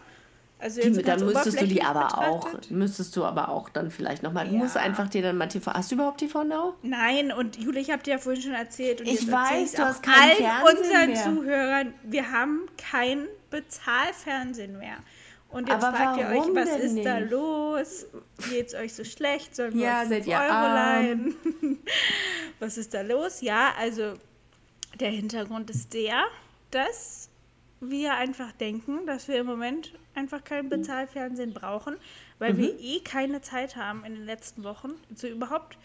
Also Die, dann müsstest du die aber auch, betrachtet. müsstest du aber auch dann vielleicht nochmal, du Ja. musst einfach dir dann mal TV, hast du überhaupt TV Now? Nein, und Jule, ich habe dir ja vorhin schon erzählt. Und Ich weiß, du auch hast kein allen Fernsehen unseren mehr. Zuhörern, wir haben kein Bezahlfernsehen mehr. Und jetzt Aber fragt ihr euch, was ist da nicht? los? Geht's euch so schlecht? Sollen wir Ja, euch seid 5 ihr Euro leihen? was ist da los? Ja, also der Hintergrund ist der, dass wir einfach denken, dass wir im Moment einfach kein Bezahlfernsehen brauchen, weil Mhm. wir eh keine Zeit haben in den letzten Wochen zu überhaupt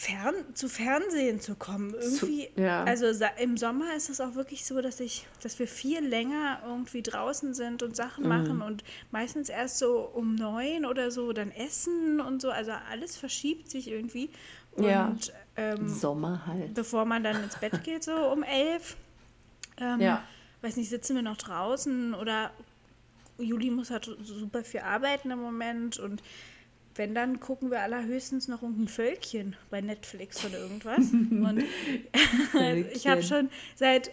fern, zu Fernsehen zu kommen. Irgendwie, ja. also im Sommer ist es auch wirklich so, dass ich, dass wir viel länger irgendwie draußen sind und Sachen Mhm. machen und meistens erst so um neun oder so dann essen und so. Also alles verschiebt sich irgendwie. Und Ja. ähm, Sommer halt. bevor man dann ins Bett geht, so um elf. Ähm, Ja. Weiß nicht, sitzen wir noch draußen oder Juli muss halt super viel arbeiten im Moment und wenn, dann gucken wir allerhöchstens noch irgendein Völkchen bei Netflix oder irgendwas. und ich habe schon seit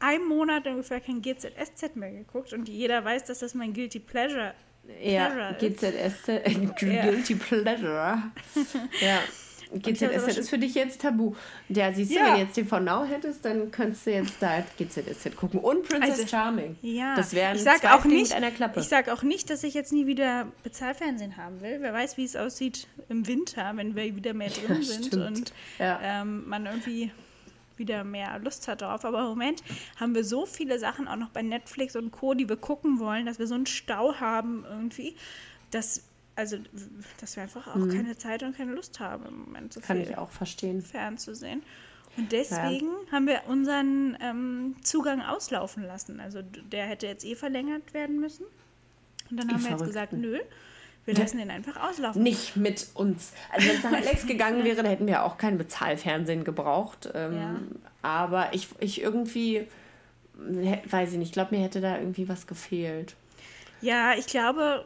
einem Monat ungefähr kein GZSZ mehr geguckt und jeder weiß, dass das mein Guilty Pleasure Ja, Pleasure ist. GZSZ, äh, Guilty Pleasure. Ja. GZSZ ist für dich jetzt tabu. Ja, siehst du, Ja. wenn du jetzt TV Now hättest, dann könntest du jetzt da GZSZ gucken. Und Princess Also, Charming. Ja, Das wären ich sag zwei auch nicht, mit einer Klappe. Ich sage auch nicht, dass ich jetzt nie wieder Bezahlfernsehen haben will. Wer weiß, wie es aussieht im Winter, wenn wir wieder mehr drin Ja, sind stimmt. und Ja. ähm, man irgendwie wieder mehr Lust hat drauf. Aber im Moment haben wir so viele Sachen auch noch bei Netflix und Co., die wir gucken wollen, dass wir so einen Stau haben irgendwie, dass, also, dass wir einfach auch keine Zeit und keine Lust haben im Moment so Mhm. Kann viel ich auch verstehen. fernzusehen. Und deswegen haben wir unseren ähm, Zugang auslaufen lassen. Also der hätte jetzt eh verlängert werden müssen. Und dann Ihr haben wir jetzt gesagt, nö, wir lassen den einfach auslaufen. Nicht mit uns. Also wenn es nach Alex gegangen wäre, dann hätten wir auch kein Bezahlfernsehen gebraucht. Ähm, Ja. Aber ich, ich irgendwie, hä- weiß ich nicht, ich glaube, mir hätte da irgendwie was gefehlt. Ja, ich glaube,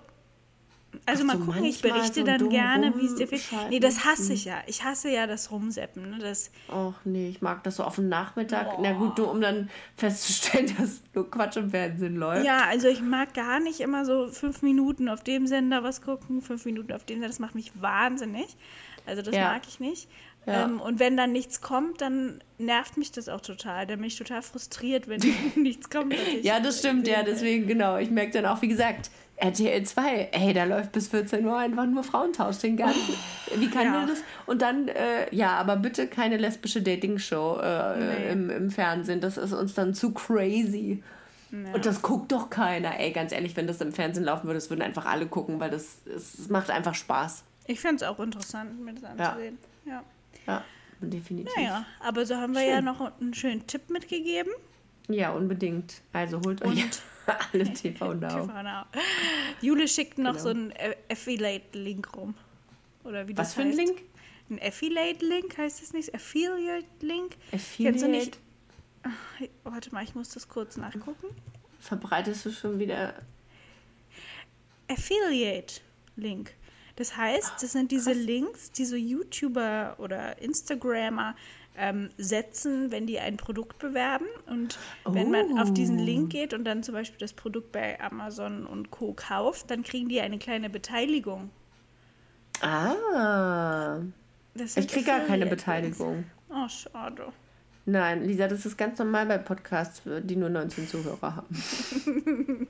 also Ach mal so, gucken, ich berichte so dann gerne, wie es dir fehlt. Nee, das hasse ich ja. Ich hasse ja das Rumseppen. Ne? Das, Ach nee, ich mag das so auf dem Nachmittag. Na gut, nur um dann festzustellen, dass nur Quatsch im Fernsehen läuft. ja, also ich mag gar nicht immer so fünf Minuten auf dem Sender was gucken, fünf Minuten auf dem Sender. Das macht mich wahnsinnig. Also das Ja. mag ich nicht. Ja. Ähm, und wenn dann nichts kommt, dann nervt mich das auch total. Dann bin ich total frustriert, wenn nichts kommt. Ja, das stimmt, ja, deswegen, genau. Ich merke dann auch, wie gesagt, RTL 2, ey, da läuft bis 14 Uhr einfach nur Frauentausch den ganzen. Wie kann Ja. der das? Und dann, äh, ja, aber bitte keine lesbische Dating-Show äh, Nee. im, im Fernsehen. Das ist uns dann zu crazy. Und das guckt doch keiner. Ey, ganz ehrlich, wenn das im Fernsehen laufen würde, das würden einfach alle gucken, weil das, es macht einfach Spaß. Ich finde es auch interessant, mir das anzusehen. Ja. Ja, definitiv. Naja, aber so haben wir Schön. ja noch einen schönen Tipp mitgegeben. Ja, unbedingt. Also holt euch alle TV Now. TV Now. Jule schickt noch Genau. so einen A- Affiliate-Link rum. Oder wie das Was für ein heißt. Link? Ein Affiliate-Link heißt das nicht? Affiliate-Link? Affiliate. Kennst du nicht? Hey, Warte mal, ich muss das kurz nachgucken. Verbreitest du schon wieder. Affiliate-Link. Das heißt, das sind diese Links, die so YouTuber oder Instagrammer ähm, setzen, wenn die ein Produkt bewerben. Und wenn man auf diesen Oh. Link geht und dann zum Beispiel das Produkt bei Amazon und Co. kauft, dann kriegen die eine kleine Beteiligung. Ah. Ich kriege gar keine. Beteiligung. Oh, schade. Nein, Lisa, das ist ganz normal bei Podcasts, die nur 19 Zuhörer haben.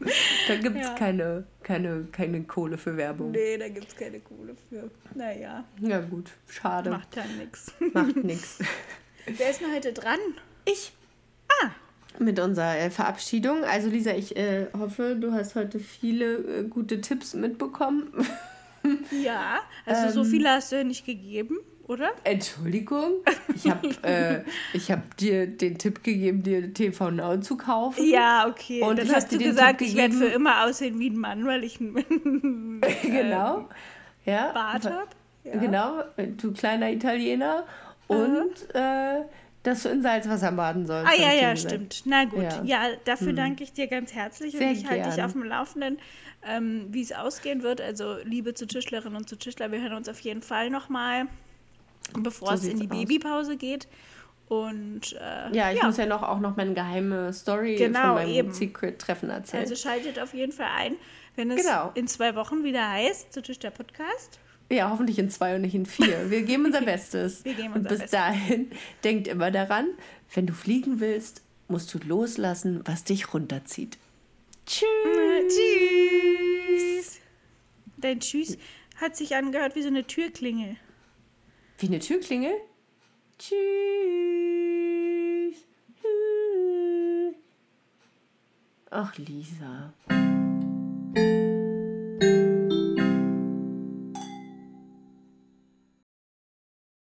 da gibt es Ja. keine, keine, keine Kohle für Werbung. Nee, da gibt es keine Kohle für. Naja, Ja gut, schade. macht ja nichts. Macht nichts. Wer ist denn heute dran? Ich. Ah. Mit unserer äh, Verabschiedung. Also Lisa, ich äh, hoffe, du hast heute viele äh, gute Tipps mitbekommen. Ja, also so Ähm. viele hast du ja nicht gegeben, oder? Entschuldigung, ich habe äh, ich hab dir den Tipp gegeben, dir TV Now zu kaufen. Ja, okay. Und dann hast du gesagt, Tipp ich werde für immer aussehen wie ein Mann, weil ich einen genau. Ja. Bart habe. Ja. Genau, du kleiner Italiener. Und äh, dass du in Salzwasser baden sollst. Ah ja, ja, stimmt. Na gut. Ja. Hm. Ja, dafür danke ich dir ganz herzlich Sehr und ich halte dich auf dem Laufenden, ähm, wie es ausgehen wird. Also Liebe zu Tischlerinnen und zu Tischler, wir hören uns auf jeden Fall nochmal, bevor So es in die aus. Babypause geht. Und äh, Ja, ich muss ja noch auch noch meine geheime Story Genau, von meinem eben. Secret-Treffen erzählen. also schaltet auf jeden Fall ein, wenn es Genau. in zwei Wochen wieder heißt, zu Tisch der Podcast. ja, hoffentlich in zwei und nicht in vier. Wir geben unser Bestes. Wir geben und unser bis Bestes. dahin, denkt immer daran, wenn du fliegen willst, musst du loslassen, was dich runterzieht. Tschüss. Tschüss. Dein Tschüss hat sich angehört wie so eine Türklingel. Wie eine Türklingel? Tschüss. Ach, Lisa.